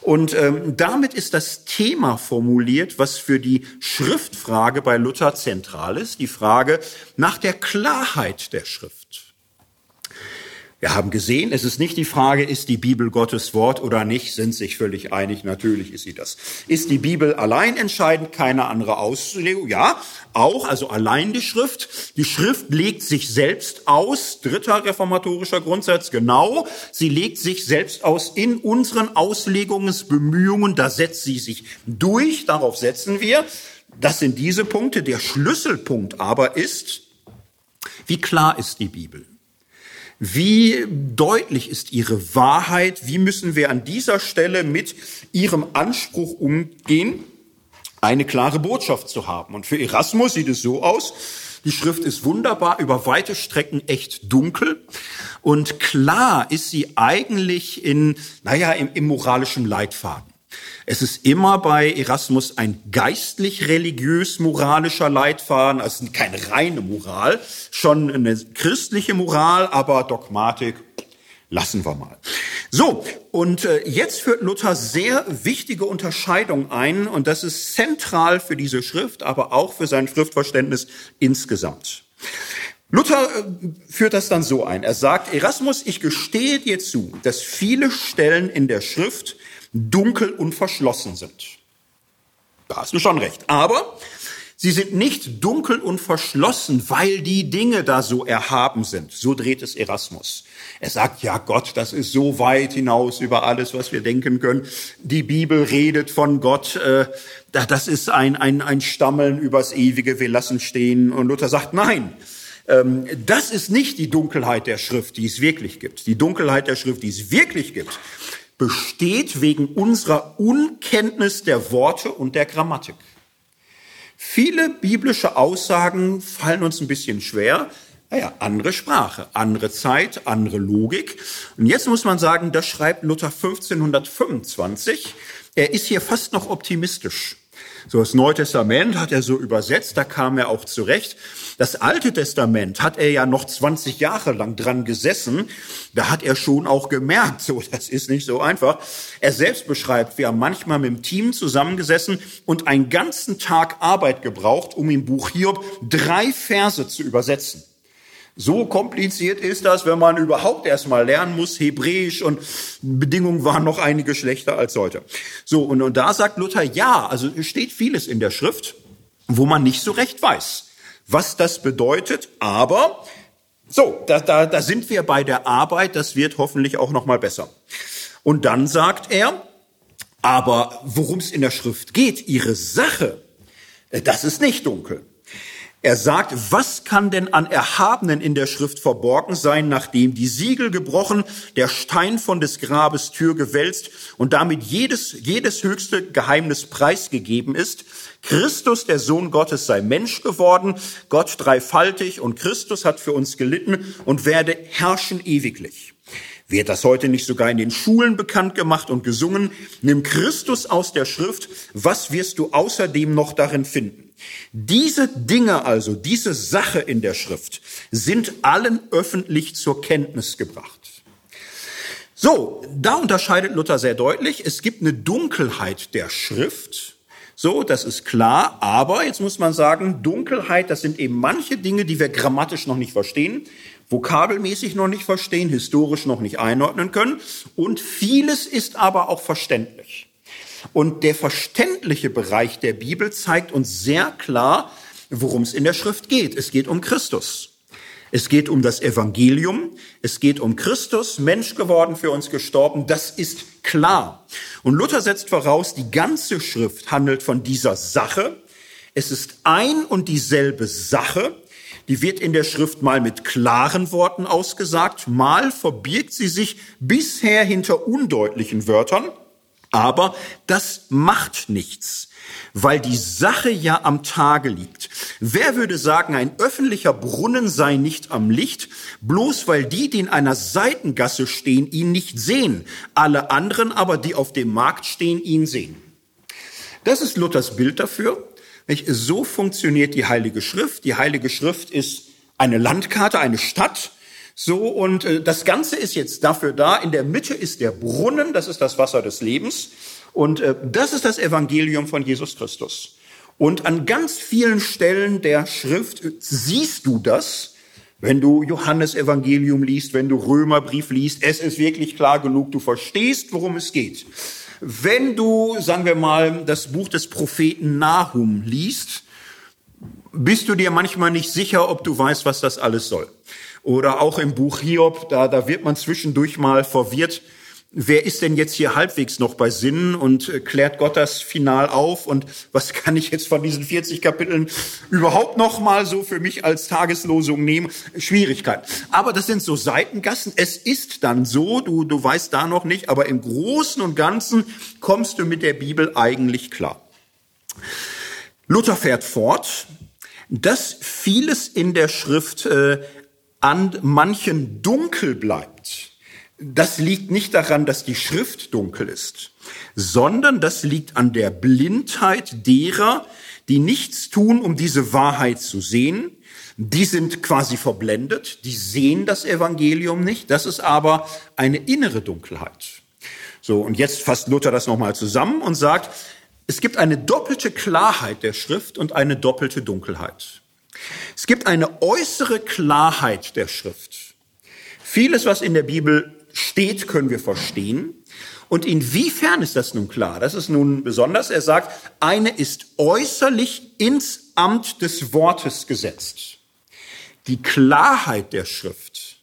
Und ähm, damit ist das Thema formuliert, was für die Schriftfrage bei Luther zentral ist, die Frage nach der Klarheit der Schrift. Wir haben gesehen, es ist nicht die Frage, ist die Bibel Gottes Wort oder nicht, sind sich völlig einig, natürlich ist sie das. Ist die Bibel allein entscheidend, keine andere Auslegung? Ja, auch, also allein die Schrift. Die Schrift legt sich selbst aus, dritter reformatorischer Grundsatz, genau, sie legt sich selbst aus in unseren Auslegungsbemühungen, da setzt sie sich durch, darauf setzen wir. Das sind diese Punkte. Der Schlüsselpunkt aber ist, wie klar ist die Bibel? Wie deutlich ist ihre Wahrheit? Wie müssen wir an dieser Stelle mit ihrem Anspruch umgehen? eine klare Botschaft zu haben. Und für Erasmus sieht es so aus, die Schrift ist wunderbar, über weite Strecken echt dunkel. Und klar ist sie eigentlich in, naja, im, im moralischen Leitfaden. Es ist immer bei Erasmus ein geistlich-religiös-moralischer Leitfaden, also keine reine Moral, schon eine christliche Moral, aber Dogmatik lassen wir mal. So, und äh, jetzt führt Luther sehr wichtige Unterscheidungen ein und das ist zentral für diese Schrift, aber auch für sein Schriftverständnis insgesamt. Luther äh, führt das dann so ein. Er sagt, Erasmus, ich gestehe dir zu, dass viele Stellen in der Schrift dunkel und verschlossen sind. Da hast du schon recht. Aber sie sind nicht dunkel und verschlossen, weil die Dinge da so erhaben sind. So dreht es Erasmus. Er sagt, ja Gott, das ist so weit hinaus über alles, was wir denken können. Die Bibel redet von Gott. Äh, das ist ein, ein, ein Stammeln übers Ewige. Wir lassen stehen. Und Luther sagt, nein. Ähm, das ist nicht die Dunkelheit der Schrift, die es wirklich gibt. Die Dunkelheit der Schrift, die es wirklich gibt, besteht wegen unserer Unkenntnis der Worte und der Grammatik. Viele biblische Aussagen fallen uns ein bisschen schwer. Naja, andere Sprache, andere Zeit, andere Logik. Und jetzt muss man sagen, das schreibt Luther 1525. Er ist hier fast noch optimistisch. So das Neue Testament hat er so übersetzt, da kam er auch zurecht. Das Alte Testament hat er ja noch 20 Jahre lang dran gesessen. Da hat er schon auch gemerkt, so das ist nicht so einfach. Er selbst beschreibt, wir haben manchmal mit dem Team zusammengesessen und einen ganzen Tag Arbeit gebraucht, um im Buch Hiob drei Verse zu übersetzen. So kompliziert ist das, wenn man überhaupt erstmal lernen muss, Hebräisch und Bedingungen waren noch einige schlechter als heute. So, und, und da sagt Luther, ja, also steht vieles in der Schrift, wo man nicht so recht weiß, was das bedeutet, aber so, da, da, da sind wir bei der Arbeit, das wird hoffentlich auch noch mal besser. Und dann sagt er, aber worum es in der Schrift geht, ihre Sache, das ist nicht dunkel. Er sagt, was kann denn an Erhabenen in der Schrift verborgen sein, nachdem die Siegel gebrochen, der Stein von des Grabes Tür gewälzt und damit jedes, jedes höchste Geheimnis preisgegeben ist? Christus, der Sohn Gottes, sei Mensch geworden, Gott dreifaltig und Christus hat für uns gelitten und werde herrschen ewiglich. Wird das heute nicht sogar in den Schulen bekannt gemacht und gesungen? Nimm Christus aus der Schrift, was wirst du außerdem noch darin finden? Diese Dinge also, diese Sache in der Schrift sind allen öffentlich zur Kenntnis gebracht. So, da unterscheidet Luther sehr deutlich. Es gibt eine Dunkelheit der Schrift. So, das ist klar. Aber jetzt muss man sagen, Dunkelheit, das sind eben manche Dinge, die wir grammatisch noch nicht verstehen, vokabelmäßig noch nicht verstehen, historisch noch nicht einordnen können. Und vieles ist aber auch verständlich. Und der verständliche Bereich der Bibel zeigt uns sehr klar, worum es in der Schrift geht. Es geht um Christus. Es geht um das Evangelium. Es geht um Christus, Mensch geworden, für uns gestorben. Das ist klar. Und Luther setzt voraus, die ganze Schrift handelt von dieser Sache. Es ist ein und dieselbe Sache. Die wird in der Schrift mal mit klaren Worten ausgesagt, mal verbirgt sie sich bisher hinter undeutlichen Wörtern. Aber das macht nichts, weil die Sache ja am Tage liegt. Wer würde sagen, ein öffentlicher Brunnen sei nicht am Licht, bloß weil die, die in einer Seitengasse stehen, ihn nicht sehen, alle anderen aber, die auf dem Markt stehen, ihn sehen. Das ist Luthers Bild dafür. So funktioniert die Heilige Schrift. Die Heilige Schrift ist eine Landkarte, eine Stadt, so, und äh, das Ganze ist jetzt dafür da. In der Mitte ist der Brunnen, das ist das Wasser des Lebens. Und äh, das ist das Evangelium von Jesus Christus. Und an ganz vielen Stellen der Schrift siehst du das, wenn du Johannes Evangelium liest, wenn du Römerbrief liest. Es ist wirklich klar genug, du verstehst, worum es geht. Wenn du, sagen wir mal, das Buch des Propheten Nahum liest, bist du dir manchmal nicht sicher, ob du weißt, was das alles soll. Oder auch im Buch Hiob, da, da wird man zwischendurch mal verwirrt. Wer ist denn jetzt hier halbwegs noch bei Sinnen und äh, klärt Gott das final auf? Und was kann ich jetzt von diesen 40 Kapiteln überhaupt noch mal so für mich als Tageslosung nehmen? Schwierigkeit. Aber das sind so Seitengassen. Es ist dann so, du, du weißt da noch nicht, aber im Großen und Ganzen kommst du mit der Bibel eigentlich klar. Luther fährt fort, dass vieles in der Schrift äh, an manchen dunkel bleibt. Das liegt nicht daran, dass die Schrift dunkel ist, sondern das liegt an der Blindheit derer, die nichts tun, um diese Wahrheit zu sehen. Die sind quasi verblendet, die sehen das Evangelium nicht. Das ist aber eine innere Dunkelheit. So, und jetzt fasst Luther das nochmal zusammen und sagt, es gibt eine doppelte Klarheit der Schrift und eine doppelte Dunkelheit. Es gibt eine äußere Klarheit der Schrift. Vieles, was in der Bibel steht, können wir verstehen. Und inwiefern ist das nun klar? Das ist nun besonders. Er sagt, eine ist äußerlich ins Amt des Wortes gesetzt. Die Klarheit der Schrift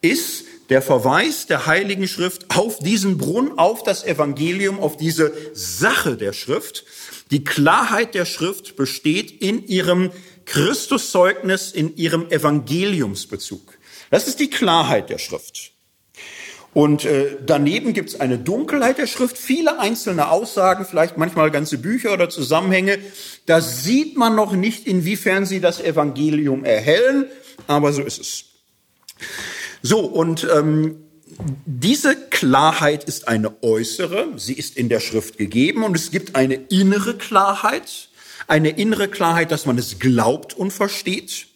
ist der Verweis der Heiligen Schrift auf diesen Brunnen, auf das Evangelium, auf diese Sache der Schrift. Die Klarheit der Schrift besteht in ihrem Christuszeugnis, in ihrem Evangeliumsbezug. Das ist die Klarheit der Schrift. Und äh, daneben gibt es eine Dunkelheit der Schrift, viele einzelne Aussagen, vielleicht manchmal ganze Bücher oder Zusammenhänge. Da sieht man noch nicht, inwiefern sie das Evangelium erhellen, aber so ist es. So, und ähm, diese Klarheit ist eine äußere, sie ist in der Schrift gegeben und es gibt eine innere Klarheit, eine innere Klarheit, dass man es glaubt und versteht.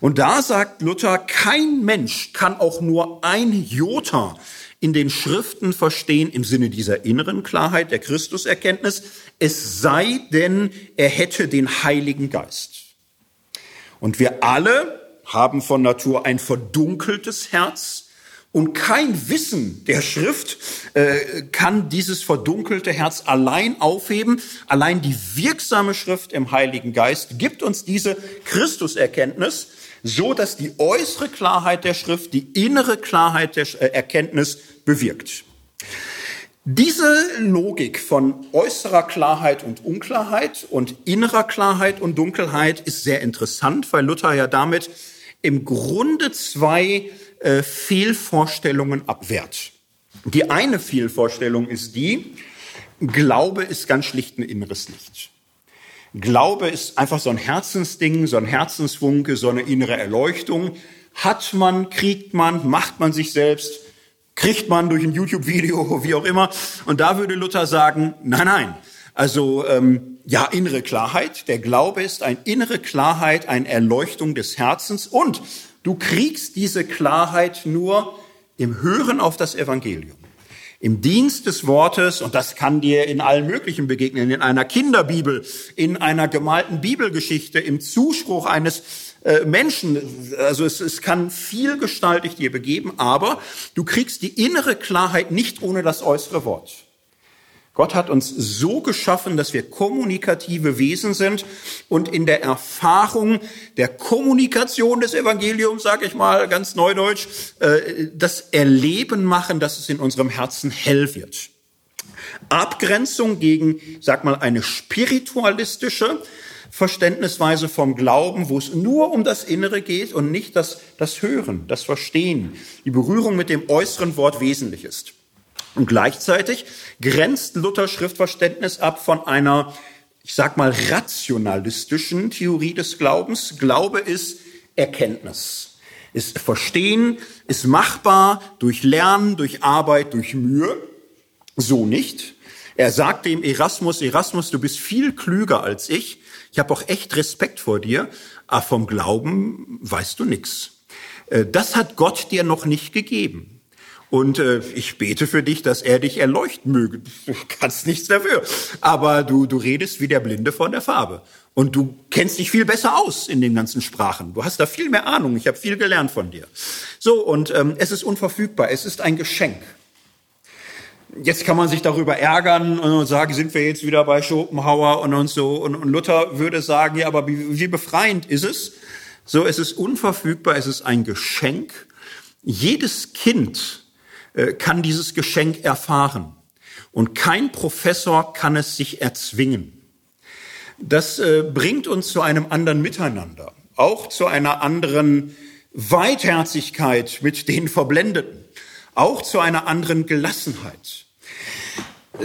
Und da sagt Luther, kein Mensch kann auch nur ein Jota in den Schriften verstehen im Sinne dieser inneren Klarheit der Christuserkenntnis, es sei denn, er hätte den Heiligen Geist. Und wir alle haben von Natur ein verdunkeltes Herz und kein Wissen der Schrift äh, kann dieses verdunkelte Herz allein aufheben. Allein die wirksame Schrift im Heiligen Geist gibt uns diese Christuserkenntnis, so dass die äußere Klarheit der Schrift die innere Klarheit der äh, Erkenntnis bewirkt. Diese Logik von äußerer Klarheit und Unklarheit und innerer Klarheit und Dunkelheit ist sehr interessant, weil Luther ja damit im Grunde zwei äh, Fehlvorstellungen abwehrt. Die eine Fehlvorstellung ist die, Glaube ist ganz schlicht ein inneres Licht. Glaube ist einfach so ein Herzensding, so ein Herzensfunke, so eine innere Erleuchtung. Hat man, kriegt man, macht man sich selbst, kriegt man durch ein YouTube-Video, wie auch immer. Und da würde Luther sagen, nein, nein. Also ähm, ja, innere Klarheit. Der Glaube ist eine innere Klarheit, eine Erleuchtung des Herzens. Und du kriegst diese Klarheit nur im Hören auf das Evangelium. Im Dienst des Wortes, und das kann dir in allen möglichen begegnen, in einer Kinderbibel, in einer gemalten Bibelgeschichte, im Zuspruch eines äh, Menschen. Also es, es kann vielgestaltig dir begeben, aber du kriegst die innere Klarheit nicht ohne das äußere Wort. Gott hat uns so geschaffen, dass wir kommunikative Wesen sind und in der Erfahrung der Kommunikation des Evangeliums, sage ich mal ganz neudeutsch, äh, das Erleben machen, dass es in unserem Herzen hell wird. Abgrenzung gegen, sag mal, eine spiritualistische Verständnisweise vom Glauben, wo es nur um das Innere geht und nicht das, das Hören, das Verstehen, die Berührung mit dem äußeren Wort wesentlich ist. Und gleichzeitig grenzt Luthers Schriftverständnis ab von einer, ich sag mal, rationalistischen Theorie des Glaubens. Glaube ist Erkenntnis, ist Verstehen, ist machbar durch Lernen, durch Arbeit, durch Mühe. So nicht. Er sagt dem Erasmus, Erasmus, du bist viel klüger als ich. Ich habe auch echt Respekt vor dir, aber vom Glauben weißt du nichts. Äh, das hat Gott dir noch nicht gegeben. Und äh, ich bete für dich, dass er dich erleuchten möge. Du kannst nichts dafür. Aber du, du redest wie der Blinde von der Farbe. Und du kennst dich viel besser aus in den ganzen Sprachen. Du hast da viel mehr Ahnung. Ich habe viel gelernt von dir. So, und ähm, es ist unverfügbar. Es ist ein Geschenk. Jetzt kann man sich darüber ärgern und sagen, sind wir jetzt wieder bei Schopenhauer und, und so. Und, und Luther würde sagen, ja, aber wie, wie befreiend ist es? So, es ist unverfügbar. Es ist ein Geschenk. Jedes Kind kann dieses Geschenk erfahren. Und kein Professor kann es sich erzwingen. Das äh, bringt uns zu einem anderen Miteinander, auch zu einer anderen Weitherzigkeit mit den Verblendeten, auch zu einer anderen Gelassenheit.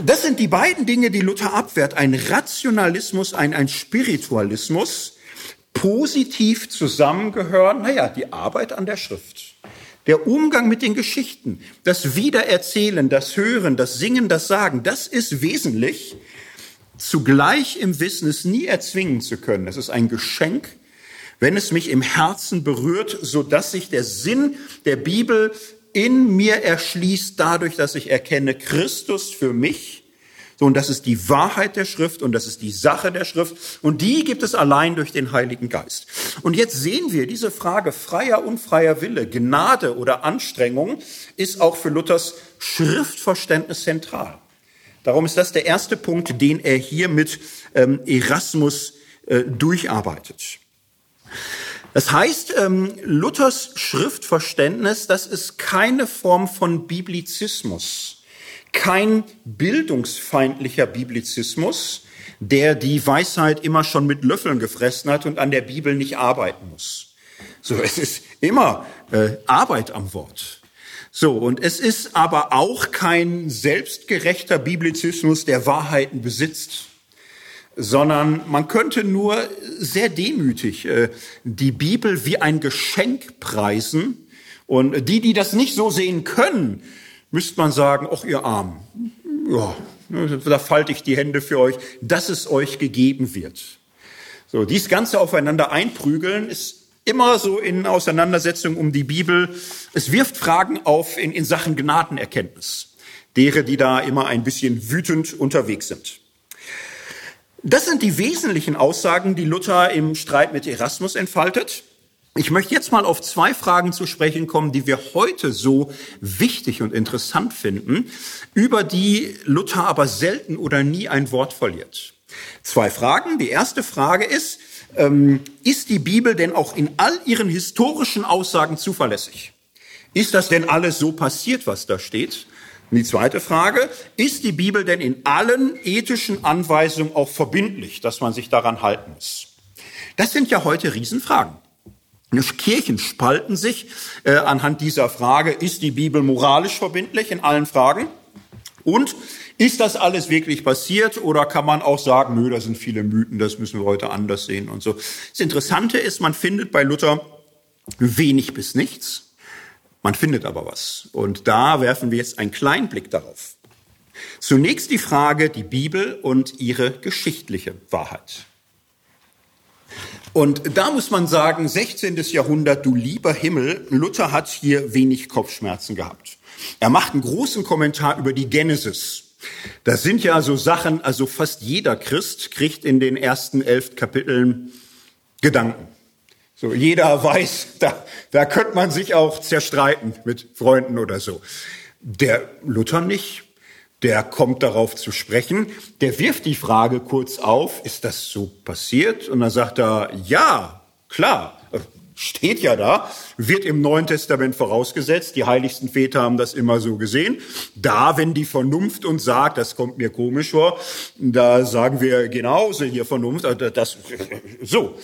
Das sind die beiden Dinge, die Luther abwehrt. Ein Rationalismus, ein, ein Spiritualismus, positiv zusammengehören, naja, die Arbeit an der Schrift. Der Umgang mit den Geschichten, das Wiedererzählen, das Hören, das Singen, das Sagen, das ist wesentlich. Zugleich im Wissen es nie erzwingen zu können. Es ist ein Geschenk, wenn es mich im Herzen berührt, so dass sich der Sinn der Bibel in mir erschließt dadurch, dass ich erkenne Christus für mich so, und das ist die Wahrheit der Schrift und das ist die Sache der Schrift. Und die gibt es allein durch den Heiligen Geist. Und jetzt sehen wir, diese Frage freier, unfreier Wille, Gnade oder Anstrengung ist auch für Luthers Schriftverständnis zentral. Darum ist das der erste Punkt, den er hier mit ähm, Erasmus äh, durcharbeitet. Das heißt, ähm, Luthers Schriftverständnis, das ist keine Form von Biblizismus kein bildungsfeindlicher Biblizismus, der die Weisheit immer schon mit Löffeln gefressen hat und an der Bibel nicht arbeiten muss. So, es ist immer äh, Arbeit am Wort. So, und es ist aber auch kein selbstgerechter Biblizismus, der Wahrheiten besitzt, sondern man könnte nur sehr demütig äh, die Bibel wie ein Geschenk preisen. Und die, die das nicht so sehen können, müsste man sagen, ach ihr Armen, ja, da falte ich die Hände für euch, dass es euch gegeben wird. So, dies Ganze aufeinander einprügeln ist immer so in Auseinandersetzung um die Bibel. Es wirft Fragen auf in, in Sachen Gnadenerkenntnis. Dere, die da immer ein bisschen wütend unterwegs sind. Das sind die wesentlichen Aussagen, die Luther im Streit mit Erasmus entfaltet. Ich möchte jetzt mal auf zwei Fragen zu sprechen kommen, die wir heute so wichtig und interessant finden, über die Luther aber selten oder nie ein Wort verliert. Zwei Fragen. Die erste Frage ist, ähm, ist die Bibel denn auch in all ihren historischen Aussagen zuverlässig? Ist das denn alles so passiert, was da steht? Und die zweite Frage, ist die Bibel denn in allen ethischen Anweisungen auch verbindlich, dass man sich daran halten muss? Das sind ja heute Riesenfragen. Kirchen spalten sich äh, anhand dieser Frage, ist die Bibel moralisch verbindlich in allen Fragen? Und ist das alles wirklich passiert oder kann man auch sagen, nö, da sind viele Mythen, das müssen wir heute anders sehen und so. Das Interessante ist, man findet bei Luther wenig bis nichts. Man findet aber was. Und da werfen wir jetzt einen kleinen Blick darauf. Zunächst die Frage, die Bibel und ihre geschichtliche Wahrheit. Und da muss man sagen, 16. Jahrhundert, du lieber Himmel, Luther hat hier wenig Kopfschmerzen gehabt. Er macht einen großen Kommentar über die Genesis. Das sind ja so Sachen, also fast jeder Christ kriegt in den ersten elf Kapiteln Gedanken. So, jeder weiß, da, da könnte man sich auch zerstreiten mit Freunden oder so. Der Luther nicht der kommt darauf zu sprechen, der wirft die Frage kurz auf, ist das so passiert? Und dann sagt er, ja, klar, steht ja da, wird im Neuen Testament vorausgesetzt. Die heiligsten Väter haben das immer so gesehen. Da, wenn die Vernunft uns sagt, das kommt mir komisch vor, da sagen wir genauso hier Vernunft, also das, so.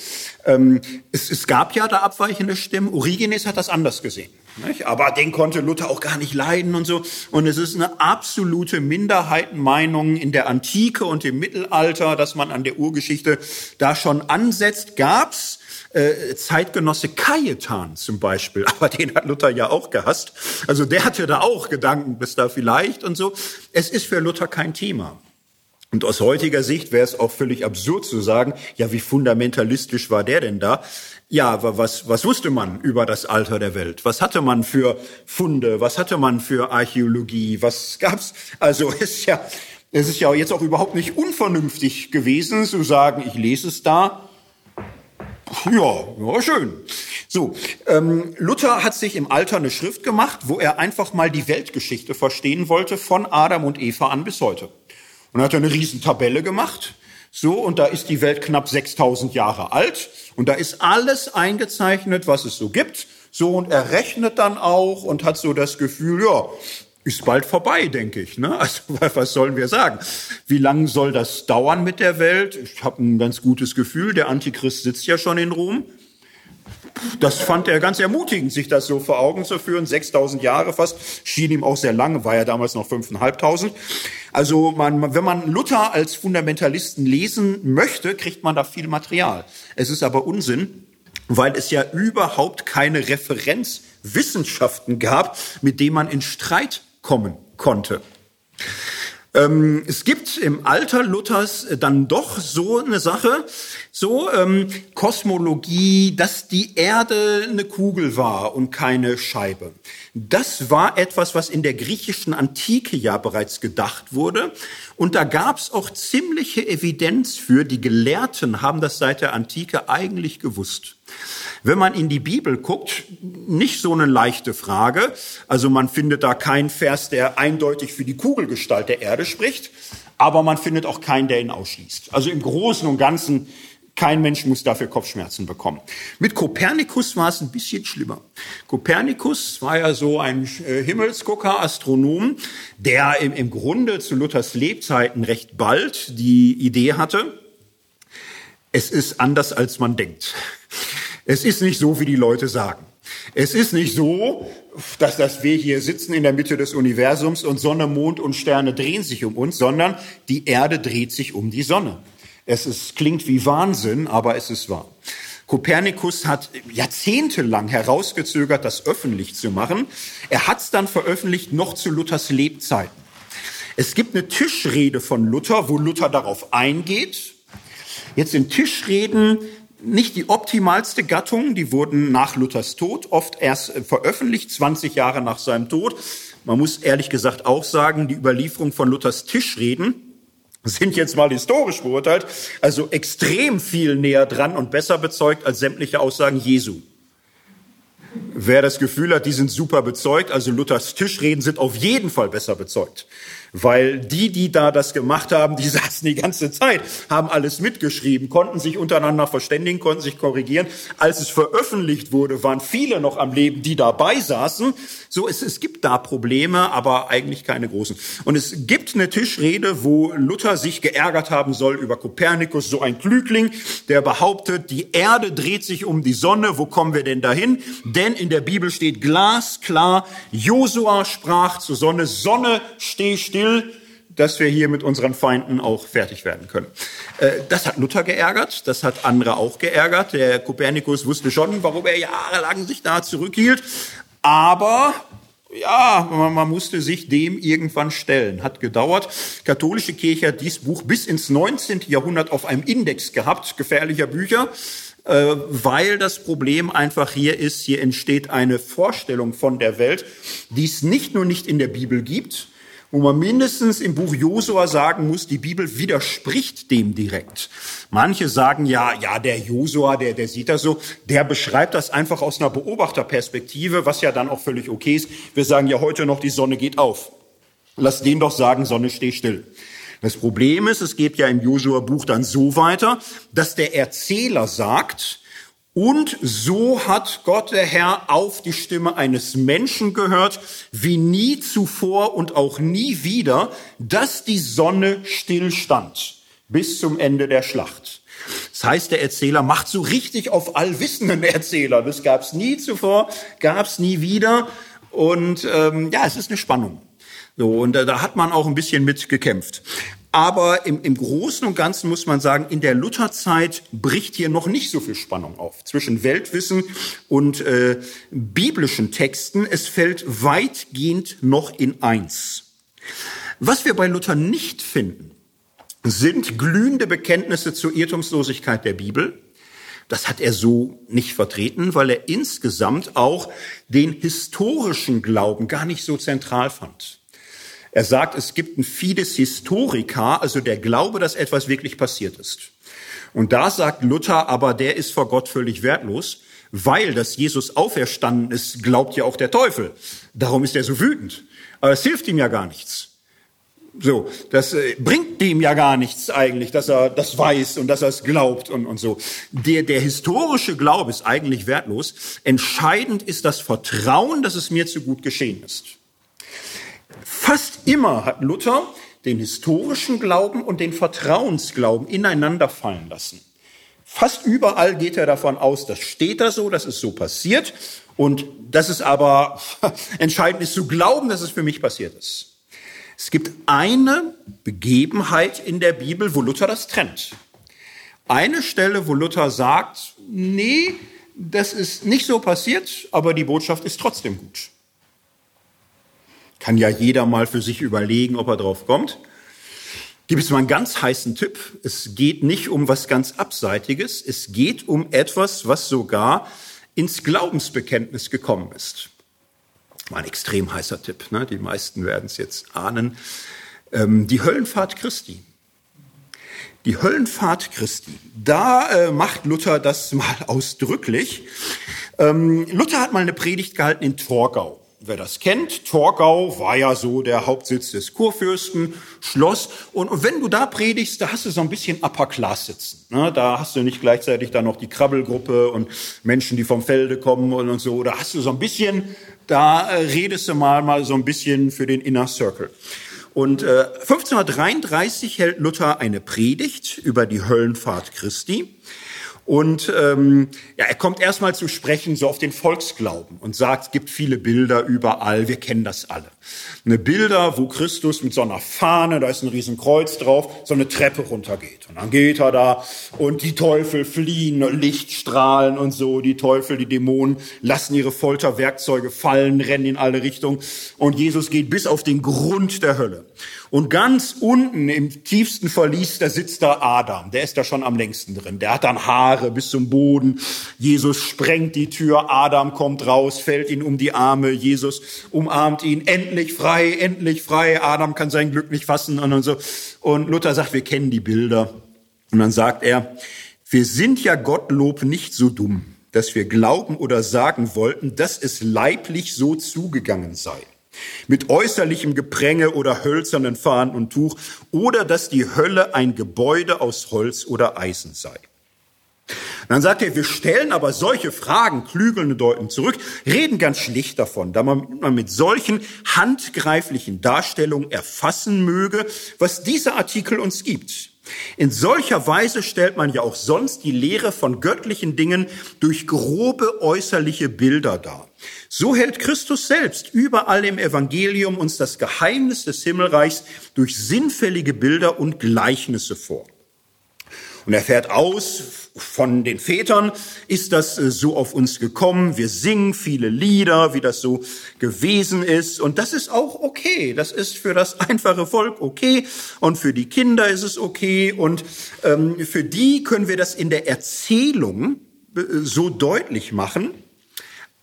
Ähm, es, gab ja da abweichende Stimmen. Origenes hat das anders gesehen. Nicht? Aber den konnte Luther auch gar nicht leiden und so. Und es ist eine absolute Minderheitenmeinung in der Antike und im Mittelalter, dass man an der Urgeschichte da schon ansetzt. Gab's äh, Zeitgenosse Cajetan zum Beispiel, aber den hat Luther ja auch gehasst. Also der hatte da auch Gedanken bis da vielleicht und so. Es ist für Luther kein Thema. Und aus heutiger Sicht wäre es auch völlig absurd zu sagen, ja, wie fundamentalistisch war der denn da? Ja, was, was wusste man über das Alter der Welt? Was hatte man für Funde? Was hatte man für Archäologie? Was gab's? Also ist ja, es ist ja jetzt auch überhaupt nicht unvernünftig gewesen zu sagen, ich lese es da. Ja, ja, schön. So, ähm, Luther hat sich im Alter eine Schrift gemacht, wo er einfach mal die Weltgeschichte verstehen wollte, von Adam und Eva an bis heute. Und er hat eine riesen Tabelle gemacht. So, und da ist die Welt knapp 6000 Jahre alt. Und da ist alles eingezeichnet, was es so gibt. So, und er rechnet dann auch und hat so das Gefühl, ja, ist bald vorbei, denke ich. Ne? Also was sollen wir sagen? Wie lange soll das dauern mit der Welt? Ich habe ein ganz gutes Gefühl, der Antichrist sitzt ja schon in Rom. Das fand er ganz ermutigend, sich das so vor Augen zu führen. 6000 Jahre fast, schien ihm auch sehr lange, war ja damals noch 5.500. Also man, wenn man Luther als Fundamentalisten lesen möchte, kriegt man da viel Material. Es ist aber Unsinn, weil es ja überhaupt keine Referenzwissenschaften gab, mit denen man in Streit kommen konnte. Ähm, es gibt im Alter Luthers dann doch so eine Sache, so ähm, Kosmologie, dass die Erde eine Kugel war und keine Scheibe. Das war etwas, was in der griechischen Antike ja bereits gedacht wurde. Und da gab es auch ziemliche Evidenz für. Die Gelehrten haben das seit der Antike eigentlich gewusst. Wenn man in die Bibel guckt, nicht so eine leichte Frage. Also man findet da keinen Vers, der eindeutig für die Kugelgestalt der Erde spricht, aber man findet auch keinen, der ihn ausschließt. Also im Großen und Ganzen kein Mensch muss dafür Kopfschmerzen bekommen. Mit Kopernikus war es ein bisschen schlimmer. Kopernikus war ja so ein äh, Himmelsgucker, Astronom, der im, Grunde zu Luthers Lebzeiten recht bald die Idee hatte, es ist anders, als man denkt. Es ist nicht so, wie die Leute sagen. Es ist nicht so, dass, dass wir hier sitzen in der Mitte des Universums und Sonne, Mond und Sterne drehen sich um uns, sondern die Erde dreht sich um die Sonne. Es ist, klingt wie Wahnsinn, aber es ist wahr. Kopernikus hat jahrzehntelang herausgezögert, das öffentlich zu machen. Er hat es dann veröffentlicht, noch zu Luthers Lebzeiten. Es gibt eine Tischrede von Luther, wo Luther darauf eingeht. Jetzt sind Tischreden nicht die optimalste Gattung. Die wurden nach Luthers Tod oft erst veröffentlicht, 20 Jahre nach seinem Tod. Man muss ehrlich gesagt auch sagen, die Überlieferung von Luthers Tischreden sind jetzt mal historisch beurteilt, also extrem viel näher dran und besser bezeugt als sämtliche Aussagen Jesu. Wer das Gefühl hat, die sind super bezeugt, also Luthers Tischreden sind auf jeden Fall besser bezeugt. Weil die, die da das gemacht haben, die saßen die ganze Zeit, haben alles mitgeschrieben, konnten sich untereinander verständigen, konnten sich korrigieren. Als es veröffentlicht wurde, waren viele noch am Leben, die dabei saßen. So, es, es gibt da Probleme, aber eigentlich keine großen. Und es gibt eine Tischrede, wo Luther sich geärgert haben soll über Kopernikus, so ein Klügling, der behauptet, die Erde dreht sich um die Sonne. Wo kommen wir denn dahin? Denn in der Bibel steht glasklar, Josua sprach zur Sonne, Sonne, steh still, dass wir hier mit unseren Feinden auch fertig werden können. Äh, das hat Luther geärgert, das hat andere auch geärgert. Der Kopernikus wusste schon, warum er jahrelang sich da zurückhielt. Aber ja, man, man, musste sich dem irgendwann stellen. Hat gedauert. Katholische Kirche hat dieses Buch bis ins 19. Jahrhundert auf einem Index gehabt, gefährlicher Bücher, äh, weil das Problem einfach hier ist, hier entsteht eine Vorstellung von der Welt, die es nicht nur nicht in der Bibel gibt, wo man mindestens im Buch Josua sagen muss, die Bibel widerspricht dem direkt. Manche sagen ja, ja, der Josua, der, der sieht das so, der beschreibt das einfach aus einer Beobachterperspektive, was ja dann auch völlig okay ist. Wir sagen ja heute noch, die Sonne geht auf. Lass den doch sagen, Sonne steh still. Das Problem ist, es geht ja im Josua-Buch dann so weiter, dass der Erzähler sagt, und so hat Gott der Herr auf die Stimme eines Menschen gehört, wie nie zuvor und auch nie wieder, dass die Sonne stillstand bis zum Ende der Schlacht. Das heißt, der Erzähler macht so richtig auf allwissenden Erzähler. Das gab es nie zuvor, gab es nie wieder. Und ähm, ja, es ist eine Spannung. So, und da, da hat man auch ein bisschen mit gekämpft. Aber im, im Großen und Ganzen muss man sagen, in der Lutherzeit bricht hier noch nicht so viel Spannung auf zwischen Weltwissen und äh, biblischen Texten. Es fällt weitgehend noch in eins. Was wir bei Luther nicht finden, sind glühende Bekenntnisse zur Irrtumslosigkeit der Bibel. Das hat er so nicht vertreten, weil er insgesamt auch den historischen Glauben gar nicht so zentral fand. Er sagt, es gibt ein Fides Historica, also der Glaube, dass etwas wirklich passiert ist. Und da sagt Luther, aber der ist vor Gott völlig wertlos, weil dass Jesus auferstanden ist, glaubt ja auch der Teufel. Darum ist er so wütend. Aber es hilft ihm ja gar nichts. So, das äh, bringt dem ja gar nichts eigentlich, dass er das weiß und dass er es glaubt und, und so. Der, der historische Glaube ist eigentlich wertlos. Entscheidend ist das Vertrauen, dass es mir zu gut geschehen ist. Fast immer hat Luther den historischen Glauben und den Vertrauensglauben ineinander fallen lassen. Fast überall geht er davon aus, das steht da so, das ist so passiert. Und das ist aber entscheidend ist zu glauben, dass es für mich passiert ist. Es gibt eine Begebenheit in der Bibel, wo Luther das trennt. Eine Stelle, wo Luther sagt, nee, das ist nicht so passiert, aber die Botschaft ist trotzdem gut. Kann ja jeder mal für sich überlegen, ob er drauf kommt. Gibt es mal einen ganz heißen Tipp. Es geht nicht um was ganz Abseitiges. Es geht um etwas, was sogar ins Glaubensbekenntnis gekommen ist. War ein extrem heißer Tipp. Ne? Die meisten werden es jetzt ahnen. Ähm, die Höllenfahrt Christi. Die Höllenfahrt Christi. Da äh, macht Luther das mal ausdrücklich. Ähm, Luther hat mal eine Predigt gehalten in Torgau. Wer das kennt, Torgau war ja so der Hauptsitz des Kurfürsten, Schloss. Und, und wenn du da predigst, da hast du so ein bisschen Upper Class sitzen. Ne? Da hast du nicht gleichzeitig dann noch die Krabbelgruppe und Menschen, die vom Felde kommen und, und so. Da hast du so ein bisschen, da äh, redest du mal, mal so ein bisschen für den Inner Circle. Und äh, 1533 hält Luther eine Predigt über die Höllenfahrt Christi. Und ähm, ja, er kommt erstmal zu sprechen so auf den Volksglauben und sagt, es gibt viele Bilder überall, wir kennen das alle. Eine Bilder, wo Christus mit so einer Fahne, da ist ein Riesenkreuz drauf, so eine Treppe runtergeht. Und dann geht er da und die Teufel fliehen, Lichtstrahlen und so, die Teufel, die Dämonen lassen ihre Folterwerkzeuge fallen, rennen in alle Richtungen und Jesus geht bis auf den Grund der Hölle. Und ganz unten im tiefsten Verlies, da sitzt da Adam. Der ist da schon am längsten drin. Der hat dann Haare bis zum Boden. Jesus sprengt die Tür. Adam kommt raus, fällt ihn um die Arme. Jesus umarmt ihn. Endlich frei, endlich frei. Adam kann sein Glück nicht fassen und so. Und Luther sagt, wir kennen die Bilder. Und dann sagt er, wir sind ja Gottlob nicht so dumm, dass wir glauben oder sagen wollten, dass es leiblich so zugegangen sei mit äußerlichem Gepränge oder hölzernen Fahnen und Tuch, oder dass die Hölle ein Gebäude aus Holz oder Eisen sei. Dann sagt er, wir stellen aber solche Fragen, klügelnde deuten zurück, reden ganz schlicht davon, da man, man mit solchen handgreiflichen Darstellungen erfassen möge, was dieser Artikel uns gibt. In solcher Weise stellt man ja auch sonst die Lehre von göttlichen Dingen durch grobe äußerliche Bilder dar. So hält Christus selbst überall im Evangelium uns das Geheimnis des Himmelreichs durch sinnfällige Bilder und Gleichnisse vor. Und er fährt aus, von den Vätern ist das äh, so auf uns gekommen. Wir singen viele Lieder, wie das so gewesen ist. Und das ist auch okay. Das ist für das einfache Volk okay. Und für die Kinder ist es okay. Und ähm, für die können wir das in der Erzählung äh, so deutlich machen.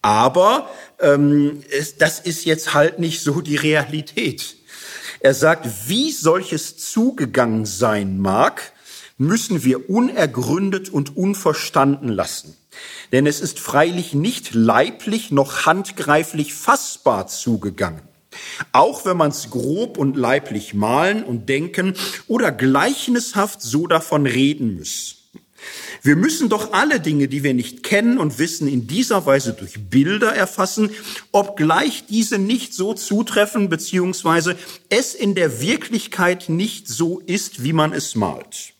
Aber ähm, es, das ist jetzt halt nicht so die Realität. Er sagt, wie solches zugegangen sein mag, müssen wir unergründet und unverstanden lassen. Denn es ist freilich nicht leiblich noch handgreiflich fassbar zugegangen. Auch wenn man es grob und leiblich malen und denken oder gleichnishaft so davon reden muss. Wir müssen doch alle Dinge, die wir nicht kennen und wissen, in dieser Weise durch Bilder erfassen, obgleich diese nicht so zutreffen, beziehungsweise es in der Wirklichkeit nicht so ist, wie man es malt.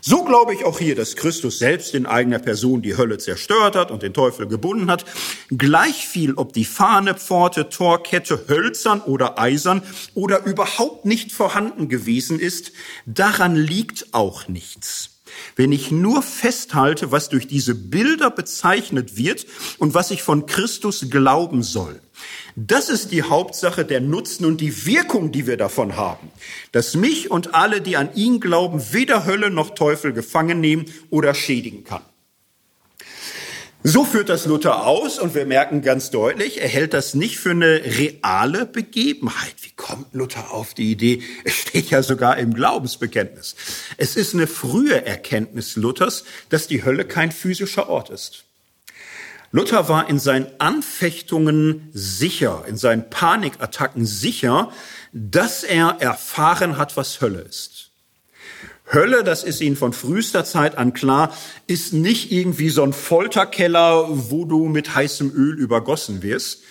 So glaube ich auch hier, dass Christus selbst in eigener Person die Hölle zerstört hat und den Teufel gebunden hat. Gleich viel, ob die Fahne, Pforte, Torkette hölzern oder eisern oder überhaupt nicht vorhanden gewesen ist, daran liegt auch nichts. Wenn ich nur festhalte, was durch diese Bilder bezeichnet wird und was ich von Christus glauben soll. Das ist die Hauptsache der Nutzen und die Wirkung, die wir davon haben. Dass mich und alle, die an ihn glauben, weder Hölle noch Teufel gefangen nehmen oder schädigen kann. So führt das Luther aus und wir merken ganz deutlich, er hält das nicht für eine reale Begebenheit. Wie kommt Luther auf die Idee? Es steht ja sogar im Glaubensbekenntnis. Es ist eine frühe Erkenntnis Luthers, dass die Hölle kein physischer Ort ist. Luther war in seinen Anfechtungen sicher, in seinen Panikattacken sicher, dass er erfahren hat, was Hölle ist. Hölle, das ist Ihnen von frühester Zeit an klar, ist nicht irgendwie so ein Folterkeller, wo du mit heißem Öl übergossen wirst.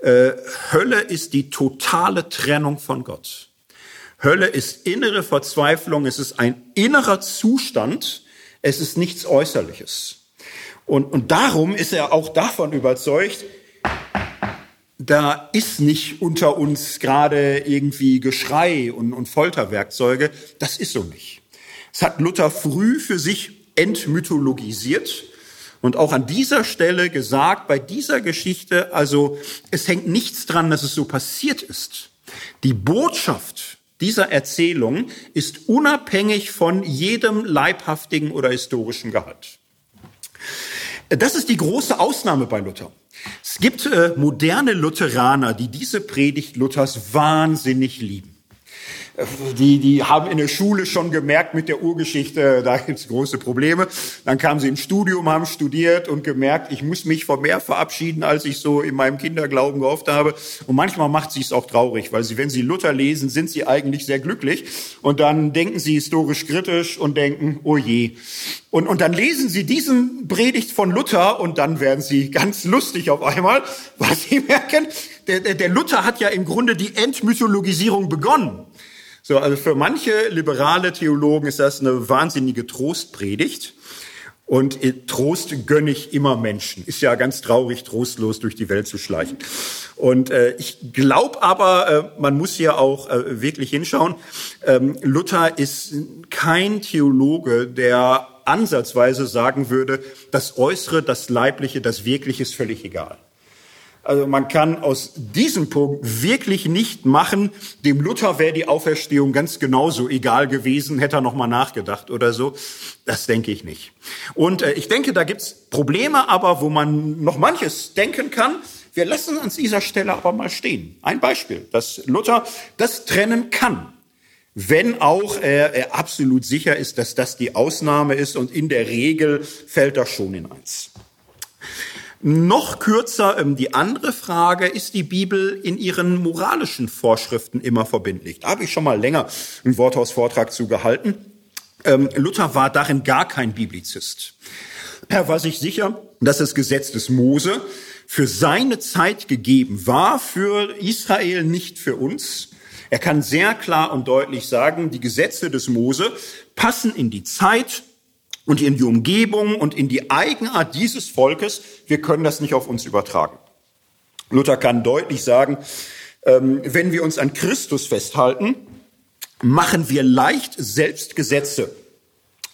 Äh, Hölle ist die totale Trennung von Gott. Hölle ist innere Verzweiflung, es ist ein innerer Zustand, Es ist nichts Äußerliches. Und, und darum ist er auch davon überzeugt, da ist nicht unter uns gerade irgendwie Geschrei und, und Folterwerkzeuge. Das ist so nicht. Es hat Luther früh für sich entmythologisiert und auch an dieser Stelle gesagt, bei dieser Geschichte, also es hängt nichts dran, dass es so passiert ist. Die Botschaft dieser Erzählung ist unabhängig von jedem leibhaftigen oder historischen Gehalt. Das ist die große Ausnahme bei Luther. Es gibt äh, moderne Lutheraner, die diese Predigt Luthers wahnsinnig lieben die, die haben in der Schule schon gemerkt mit der Urgeschichte, da gibt's große Probleme. Dann kamen sie ins Studium, haben studiert und gemerkt, ich muss mich von mehr verabschieden, als ich so in meinem Kinderglauben gehofft habe. Und manchmal macht sie es auch traurig, weil sie, wenn sie Luther lesen, sind sie eigentlich sehr glücklich. Und dann denken sie historisch kritisch und denken, oh je. Und, und dann lesen sie diesen Predigt von Luther und dann werden sie ganz lustig auf einmal, weil sie merken, der, der, der Luther hat ja im Grunde die Entmythologisierung begonnen. So, also für manche liberale Theologen ist das eine wahnsinnige Trostpredigt. Und Trost gönne ich immer Menschen. Ist ja ganz traurig, trostlos durch die Welt zu schleichen. Und äh, ich glaube aber, äh, man muss hier auch äh, wirklich hinschauen. Ähm, Luther ist kein Theologe, der ansatzweise sagen würde, das Äußere, das Leibliche, das Wirkliche ist völlig egal. Also man kann aus diesem Punkt wirklich nicht machen, dem Luther wäre die Auferstehung ganz genauso egal gewesen, hätte er noch mal nachgedacht oder so. Das denke ich nicht. Und äh, ich denke, da gibt's Probleme, aber wo man noch manches denken kann. Wir lassen an dieser Stelle aber mal stehen. Ein Beispiel, dass Luther das trennen kann. Wenn auch er, er absolut sicher ist, dass das die Ausnahme ist und in der Regel fällt er schon in eins. Noch kürzer ähm, die andere Frage, ist die Bibel in ihren moralischen Vorschriften immer verbindlich? Da habe ich schon mal länger einen Worthausvortrag zu gehalten. Ähm, Luther war darin gar kein Biblizist. Er war sich sicher, dass das Gesetz des Mose für seine Zeit gegeben war, für Israel, nicht für uns. Er kann sehr klar und deutlich sagen, die Gesetze des Mose passen in die Zeit und in die Umgebung und in die Eigenart dieses Volkes. Wir können das nicht auf uns übertragen. Luther kann deutlich sagen, ähm, wenn wir uns an Christus festhalten, machen wir leicht selbst Gesetze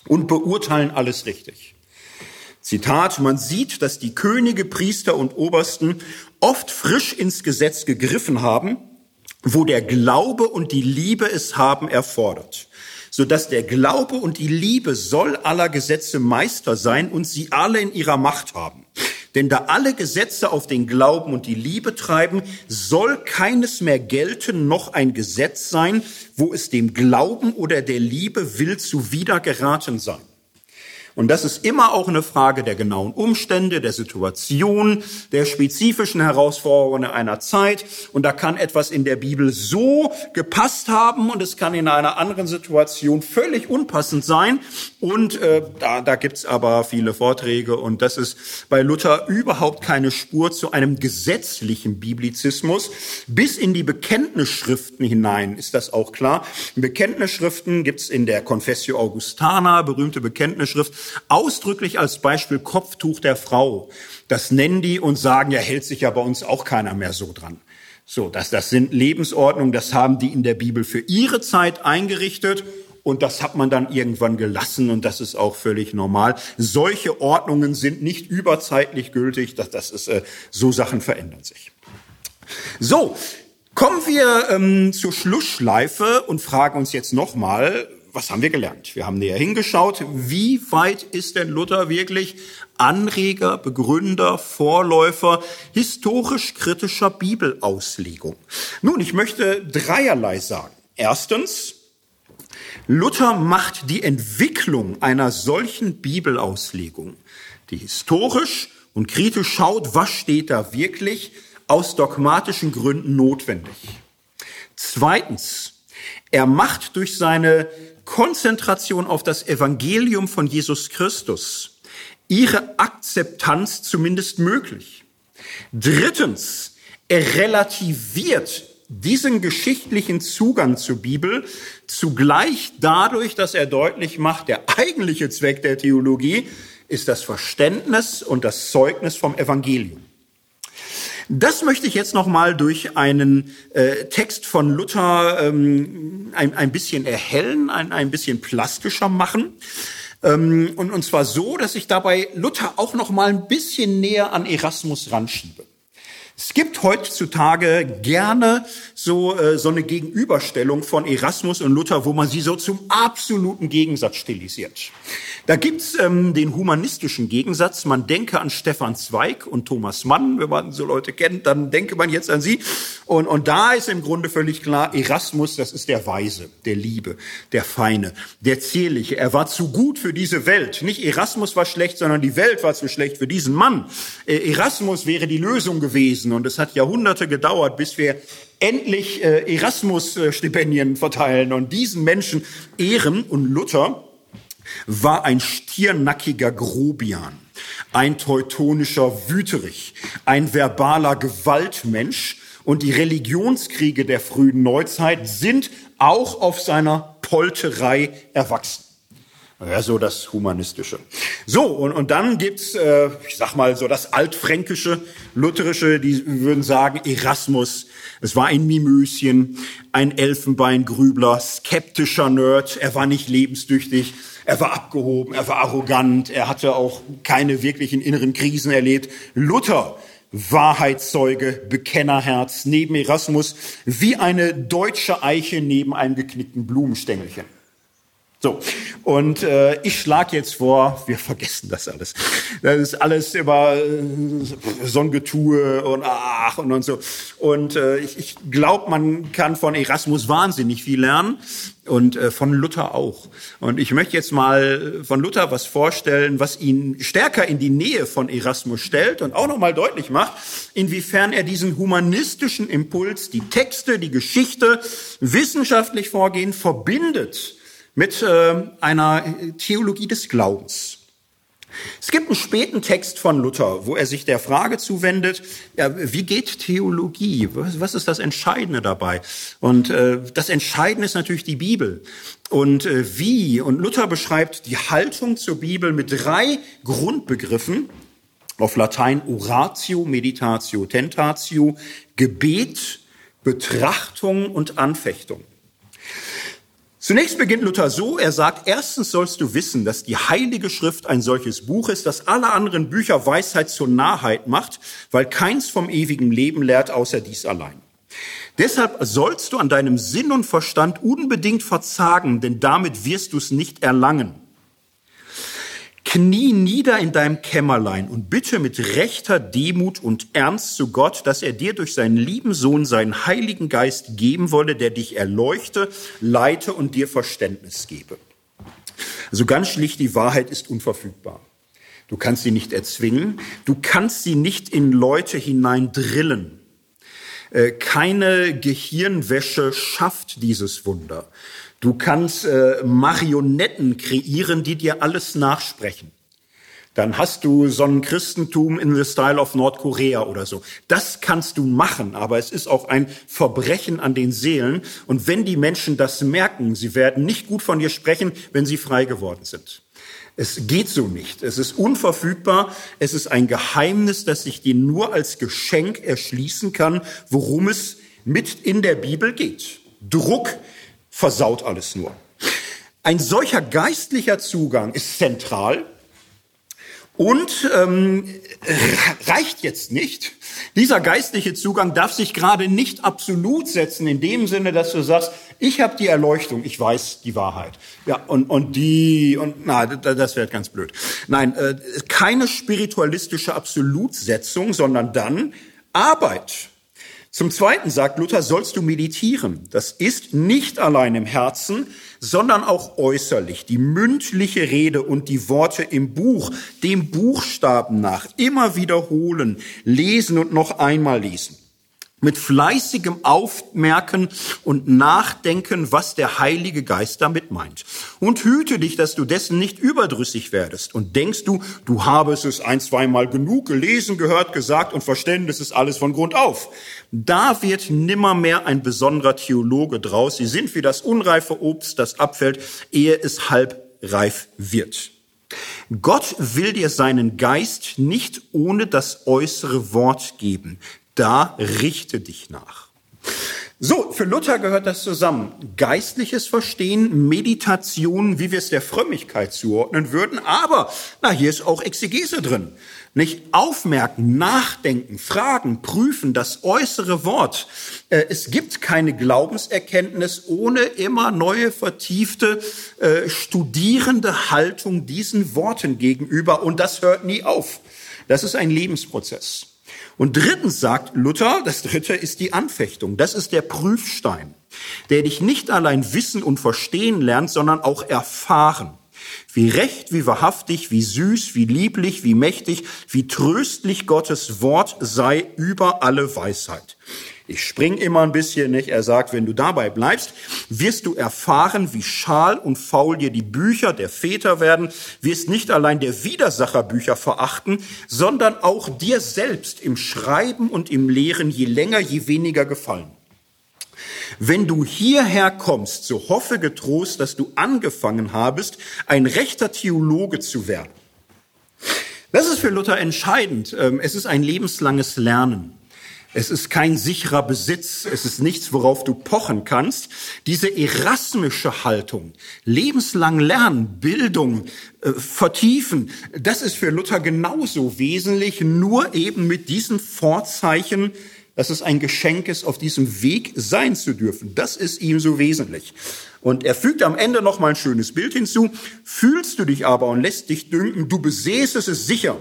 und beurteilen alles richtig. Zitat, man sieht, dass die Könige, Priester und Obersten oft frisch ins Gesetz gegriffen haben, wo der Glaube und die Liebe es haben erfordert so dass der Glaube und die Liebe soll aller Gesetze Meister sein und sie alle in ihrer Macht haben. Denn da alle Gesetze auf den Glauben und die Liebe treiben, soll keines mehr gelten, noch ein Gesetz sein, wo es dem Glauben oder der Liebe will zuwider geraten sein. Und das ist immer auch eine Frage der genauen Umstände, der Situation, der spezifischen Herausforderungen einer Zeit. Und da kann etwas in der Bibel so gepasst haben und es kann in einer anderen Situation völlig unpassend sein. Und äh, da, da gibt's aber viele Vorträge und das ist bei Luther überhaupt keine Spur zu einem gesetzlichen Biblizismus. Bis in die Bekenntnisschriften hinein ist das auch klar. Bekenntnisschriften gibt's in der Confessio Augustana, berühmte Bekenntnisschrift, ausdrücklich als Beispiel Kopftuch der Frau. Das nennen die und sagen, ja, hält sich ja bei uns auch keiner mehr so dran. So, das, das sind Lebensordnungen, das haben die in der Bibel für ihre Zeit eingerichtet und das hat man dann irgendwann gelassen und das ist auch völlig normal. Solche Ordnungen sind nicht überzeitlich gültig, das, das ist, äh, so Sachen verändern sich. So, kommen wir ähm, zur Schlussschleife und fragen uns jetzt nochmal, was haben wir gelernt? Wir haben näher hingeschaut. Wie weit ist denn Luther wirklich Anreger, Begründer, Vorläufer historisch kritischer Bibelauslegung? Nun, ich möchte dreierlei sagen. Erstens, Luther macht die Entwicklung einer solchen Bibelauslegung, die historisch und kritisch schaut, was steht da wirklich, aus dogmatischen Gründen notwendig. Zweitens, er macht durch seine Konzentration auf das Evangelium von Jesus Christus ihre Akzeptanz zumindest möglich. Drittens, er relativiert diesen geschichtlichen Zugang zur Bibel zugleich dadurch, dass er deutlich macht, der eigentliche Zweck der Theologie ist das Verständnis und das Zeugnis vom Evangelium. Das möchte ich jetzt noch mal durch einen äh, Text von Luther ähm, ein, ein bisschen erhellen, ein, ein bisschen plastischer machen. Ähm, und, und zwar so, dass ich dabei Luther auch noch mal ein bisschen näher an Erasmus ranschiebe. Es gibt heutzutage gerne so, äh, so eine Gegenüberstellung von Erasmus und Luther, wo man sie so zum absoluten Gegensatz stilisiert. Da gibt's ähm, den humanistischen Gegensatz. Man denke an Stefan Zweig und Thomas Mann. Wenn man so Leute kennt, dann denke man jetzt an sie. Und, und da ist im Grunde völlig klar, Erasmus, das ist der Weise, der Liebe, der Feine, der Zierliche. Er war zu gut für diese Welt. Nicht Erasmus war schlecht, sondern die Welt war zu schlecht für diesen Mann. Äh, Erasmus wäre die Lösung gewesen gewesen und es hat Jahrhunderte gedauert, bis wir endlich äh, Erasmus-Stipendien verteilen und diesen Menschen ehren. Und Luther war ein stiernackiger Grobian, ein teutonischer Wüterich, ein verbaler Gewaltmensch. Und die Religionskriege der frühen Neuzeit sind auch auf seiner Polterei erwachsen. Ja, so das Humanistische. So, und, und dann gibt's, äh, ich sag mal, so das Altfränkische, Lutherische, die würden sagen, Erasmus, es war ein Mimöschen, ein Elfenbeingrübler, skeptischer Nerd, er war nicht lebensdüchtig, er war abgehoben, er war arrogant, er hatte auch keine wirklichen inneren Krisen erlebt. Luther, Wahrheitszeuge, Bekennerherz, neben Erasmus, wie eine deutsche Eiche neben einem geknickten Blumenstängelchen. So, und äh, ich schlage jetzt vor, wir vergessen das alles. Das ist alles immer äh, so ein Getue und ach und, und so. Und äh, ich, ich glaube, man kann von Erasmus wahnsinnig viel lernen und äh, von Luther auch. Und ich möchte jetzt mal von Luther was vorstellen, was ihn stärker in die Nähe von Erasmus stellt und auch nochmal deutlich macht, inwiefern er diesen humanistischen Impuls, die Texte, die Geschichte, wissenschaftlich vorgehen, verbindet mit äh, einer Theologie des Glaubens. Es gibt einen späten Text von Luther, wo er sich der Frage zuwendet, ja, wie geht Theologie? Was, ist das Entscheidende dabei? Und äh, das Entscheidende ist natürlich die Bibel. Und äh, wie? Und Luther beschreibt die Haltung zur Bibel mit drei Grundbegriffen. Auf Latein Oratio, Meditatio, Tentatio, Gebet, Betrachtung und Anfechtung. Zunächst beginnt Luther so, er sagt, erstens sollst du wissen, dass die Heilige Schrift ein solches Buch ist, das alle anderen Bücher Weisheit zur Narrheit macht, weil keins vom ewigen Leben lehrt, außer dies allein. Deshalb sollst du an deinem Sinn und Verstand unbedingt verzagen, denn damit wirst du es nicht erlangen. Knie nieder in deinem Kämmerlein und bitte mit rechter Demut und Ernst zu Gott, dass er dir durch seinen lieben Sohn seinen Heiligen Geist geben wolle, der dich erleuchte, leite und dir Verständnis gebe. Also ganz schlicht, die Wahrheit ist unverfügbar. Du kannst sie nicht erzwingen, du kannst sie nicht in Leute hinein drillen. Äh, keine Gehirnwäsche schafft dieses Wunder. Du kannst äh, Marionetten kreieren, die dir alles nachsprechen. Dann hast du so ein Christentum in the Style of Nordkorea oder so. Das kannst du machen, aber es ist auch ein Verbrechen an den Seelen. Und wenn die Menschen das merken, sie werden nicht gut von dir sprechen, wenn sie frei geworden sind. Es geht so nicht. Es ist unverfügbar. Es ist ein Geheimnis, das sich dir nur als Geschenk erschließen kann, worum es mit in der Bibel geht. Druck versaut alles nur. Ein solcher geistlicher Zugang ist zentral und ähm, reicht jetzt nicht. Dieser geistliche Zugang darf sich gerade nicht absolut setzen, in dem Sinne, dass du sagst, ich habe die Erleuchtung, ich weiß die Wahrheit. Ja, und, und die, und na, das wäre ganz blöd. Nein, äh, keine spiritualistische Absolutsetzung, sondern dann Arbeit. Zum Zweiten sagt Luther, sollst du meditieren. Das ist nicht allein im Herzen, sondern auch äußerlich. Die mündliche Rede und die Worte im Buch, dem Buchstaben nach, immer wiederholen, lesen und noch einmal lesen. Mit fleißigem Aufmerken und Nachdenken, was der Heilige Geist damit meint. Und hüte dich, dass du dessen nicht überdrüssig werdest. Und denkst du, du habest es ein, zweimal genug gelesen, gehört, gesagt und verstanden, das ist alles von Grund auf. Da wird nimmermehr ein besonderer Theologe draus. Sie sind wie das unreife Obst, das abfällt, ehe es halb reif wird. Gott will dir seinen Geist nicht ohne das äußere Wort geben da richte dich nach. So, für Luther gehört das zusammen. Geistliches Verstehen, Meditation, wie wir es der Frömmigkeit zuordnen würden. Aber, na, hier ist auch Exegese drin. Nicht aufmerken, nachdenken, fragen, prüfen, das äußere Wort. Äh, es gibt keine Glaubenserkenntnis ohne immer neue, vertiefte, äh, studierende Haltung diesen Worten gegenüber. Und das hört nie auf. Das ist ein Lebensprozess. Und drittens sagt Luther, das dritte ist die Anfechtung. Das ist der Prüfstein, der dich nicht allein wissen und verstehen lernt, sondern auch erfahren. Wie recht, wie wahrhaftig, wie süß, wie lieblich, wie mächtig, wie tröstlich Gottes Wort sei über alle Weisheit. Ich spring immer ein bisschen, nicht? Er sagt, wenn du dabei bleibst, wirst du erfahren, wie schal und faul dir die Bücher der Väter werden, wirst nicht allein der Widersacherbücher verachten, sondern auch dir selbst im Schreiben und im Lehren je länger, je weniger gefallen. Wenn du hierher kommst, so hoffe getrost, dass du angefangen habest, ein rechter Theologe zu werden. Das ist für Luther entscheidend. Ähm, es ist ein lebenslanges Lernen. Es ist kein sicherer Besitz. Es ist nichts, worauf du pochen kannst. Diese erasmische Haltung, lebenslang lernen, Bildung, äh, vertiefen, das ist für Luther genauso wesentlich, nur eben mit diesen Vorzeichen, dass es ein Geschenk ist, auf diesem Weg sein zu dürfen. Das ist ihm so wesentlich. Und er fügt am Ende noch mal ein schönes Bild hinzu. Fühlst du dich aber und lässt dich dünken, du besäßest es sicher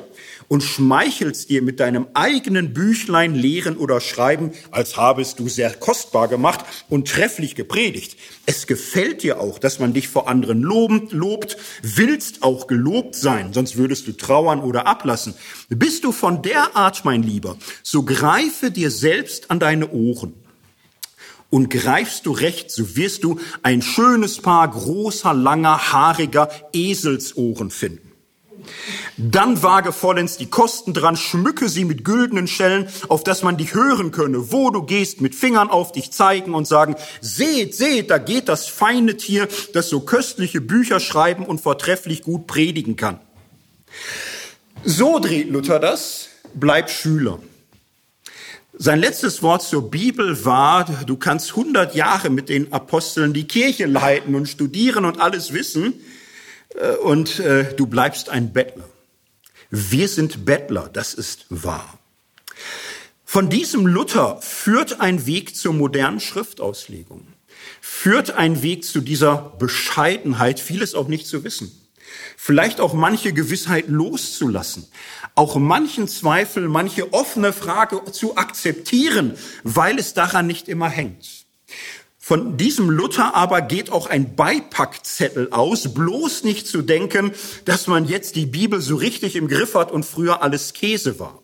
und schmeichelst dir mit deinem eigenen Büchlein lehren oder schreiben, als habest du sehr kostbar gemacht und trefflich gepredigt. Es gefällt dir auch, dass man dich vor anderen loben, lobt, willst auch gelobt sein, sonst würdest du trauern oder ablassen. Bist du von der Art, mein Lieber, so greife dir selbst an deine Ohren. Und greifst du recht, so wirst du ein schönes Paar großer, langer, haariger Eselsohren finden. Dann wage vollends die Kosten dran, schmücke sie mit güldenen Schellen, auf dass man dich hören könne, wo du gehst, mit Fingern auf dich zeigen und sagen, seht, seht, da geht das feine Tier, das so köstliche Bücher schreiben und vortrefflich gut predigen kann. So dreht Luther das, bleib Schüler. Sein letztes Wort zur Bibel war, du kannst hundert Jahre mit den Aposteln die Kirche leiten und studieren und alles wissen, und äh, du bleibst ein Bettler. Wir sind Bettler, das ist wahr. Von diesem Luther führt ein Weg zur modernen Schriftauslegung, führt ein Weg zu dieser Bescheidenheit, vieles auch nicht zu wissen, vielleicht auch manche Gewissheit loszulassen, auch manchen Zweifel, manche offene Frage zu akzeptieren, weil es daran nicht immer hängt. Von diesem Luther aber geht auch ein Beipackzettel aus, bloß nicht zu denken, dass man jetzt die Bibel so richtig im Griff hat und früher alles Käse war.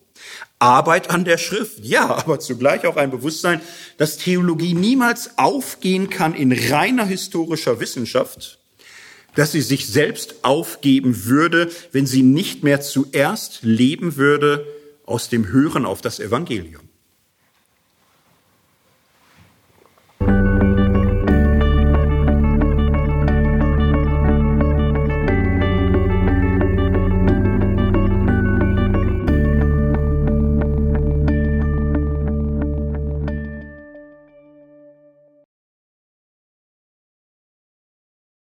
Arbeit an der Schrift, ja, aber zugleich auch ein Bewusstsein, dass Theologie niemals aufgehen kann in reiner historischer Wissenschaft, dass sie sich selbst aufgeben würde, wenn sie nicht mehr zuerst leben würde aus dem Hören auf das Evangelium.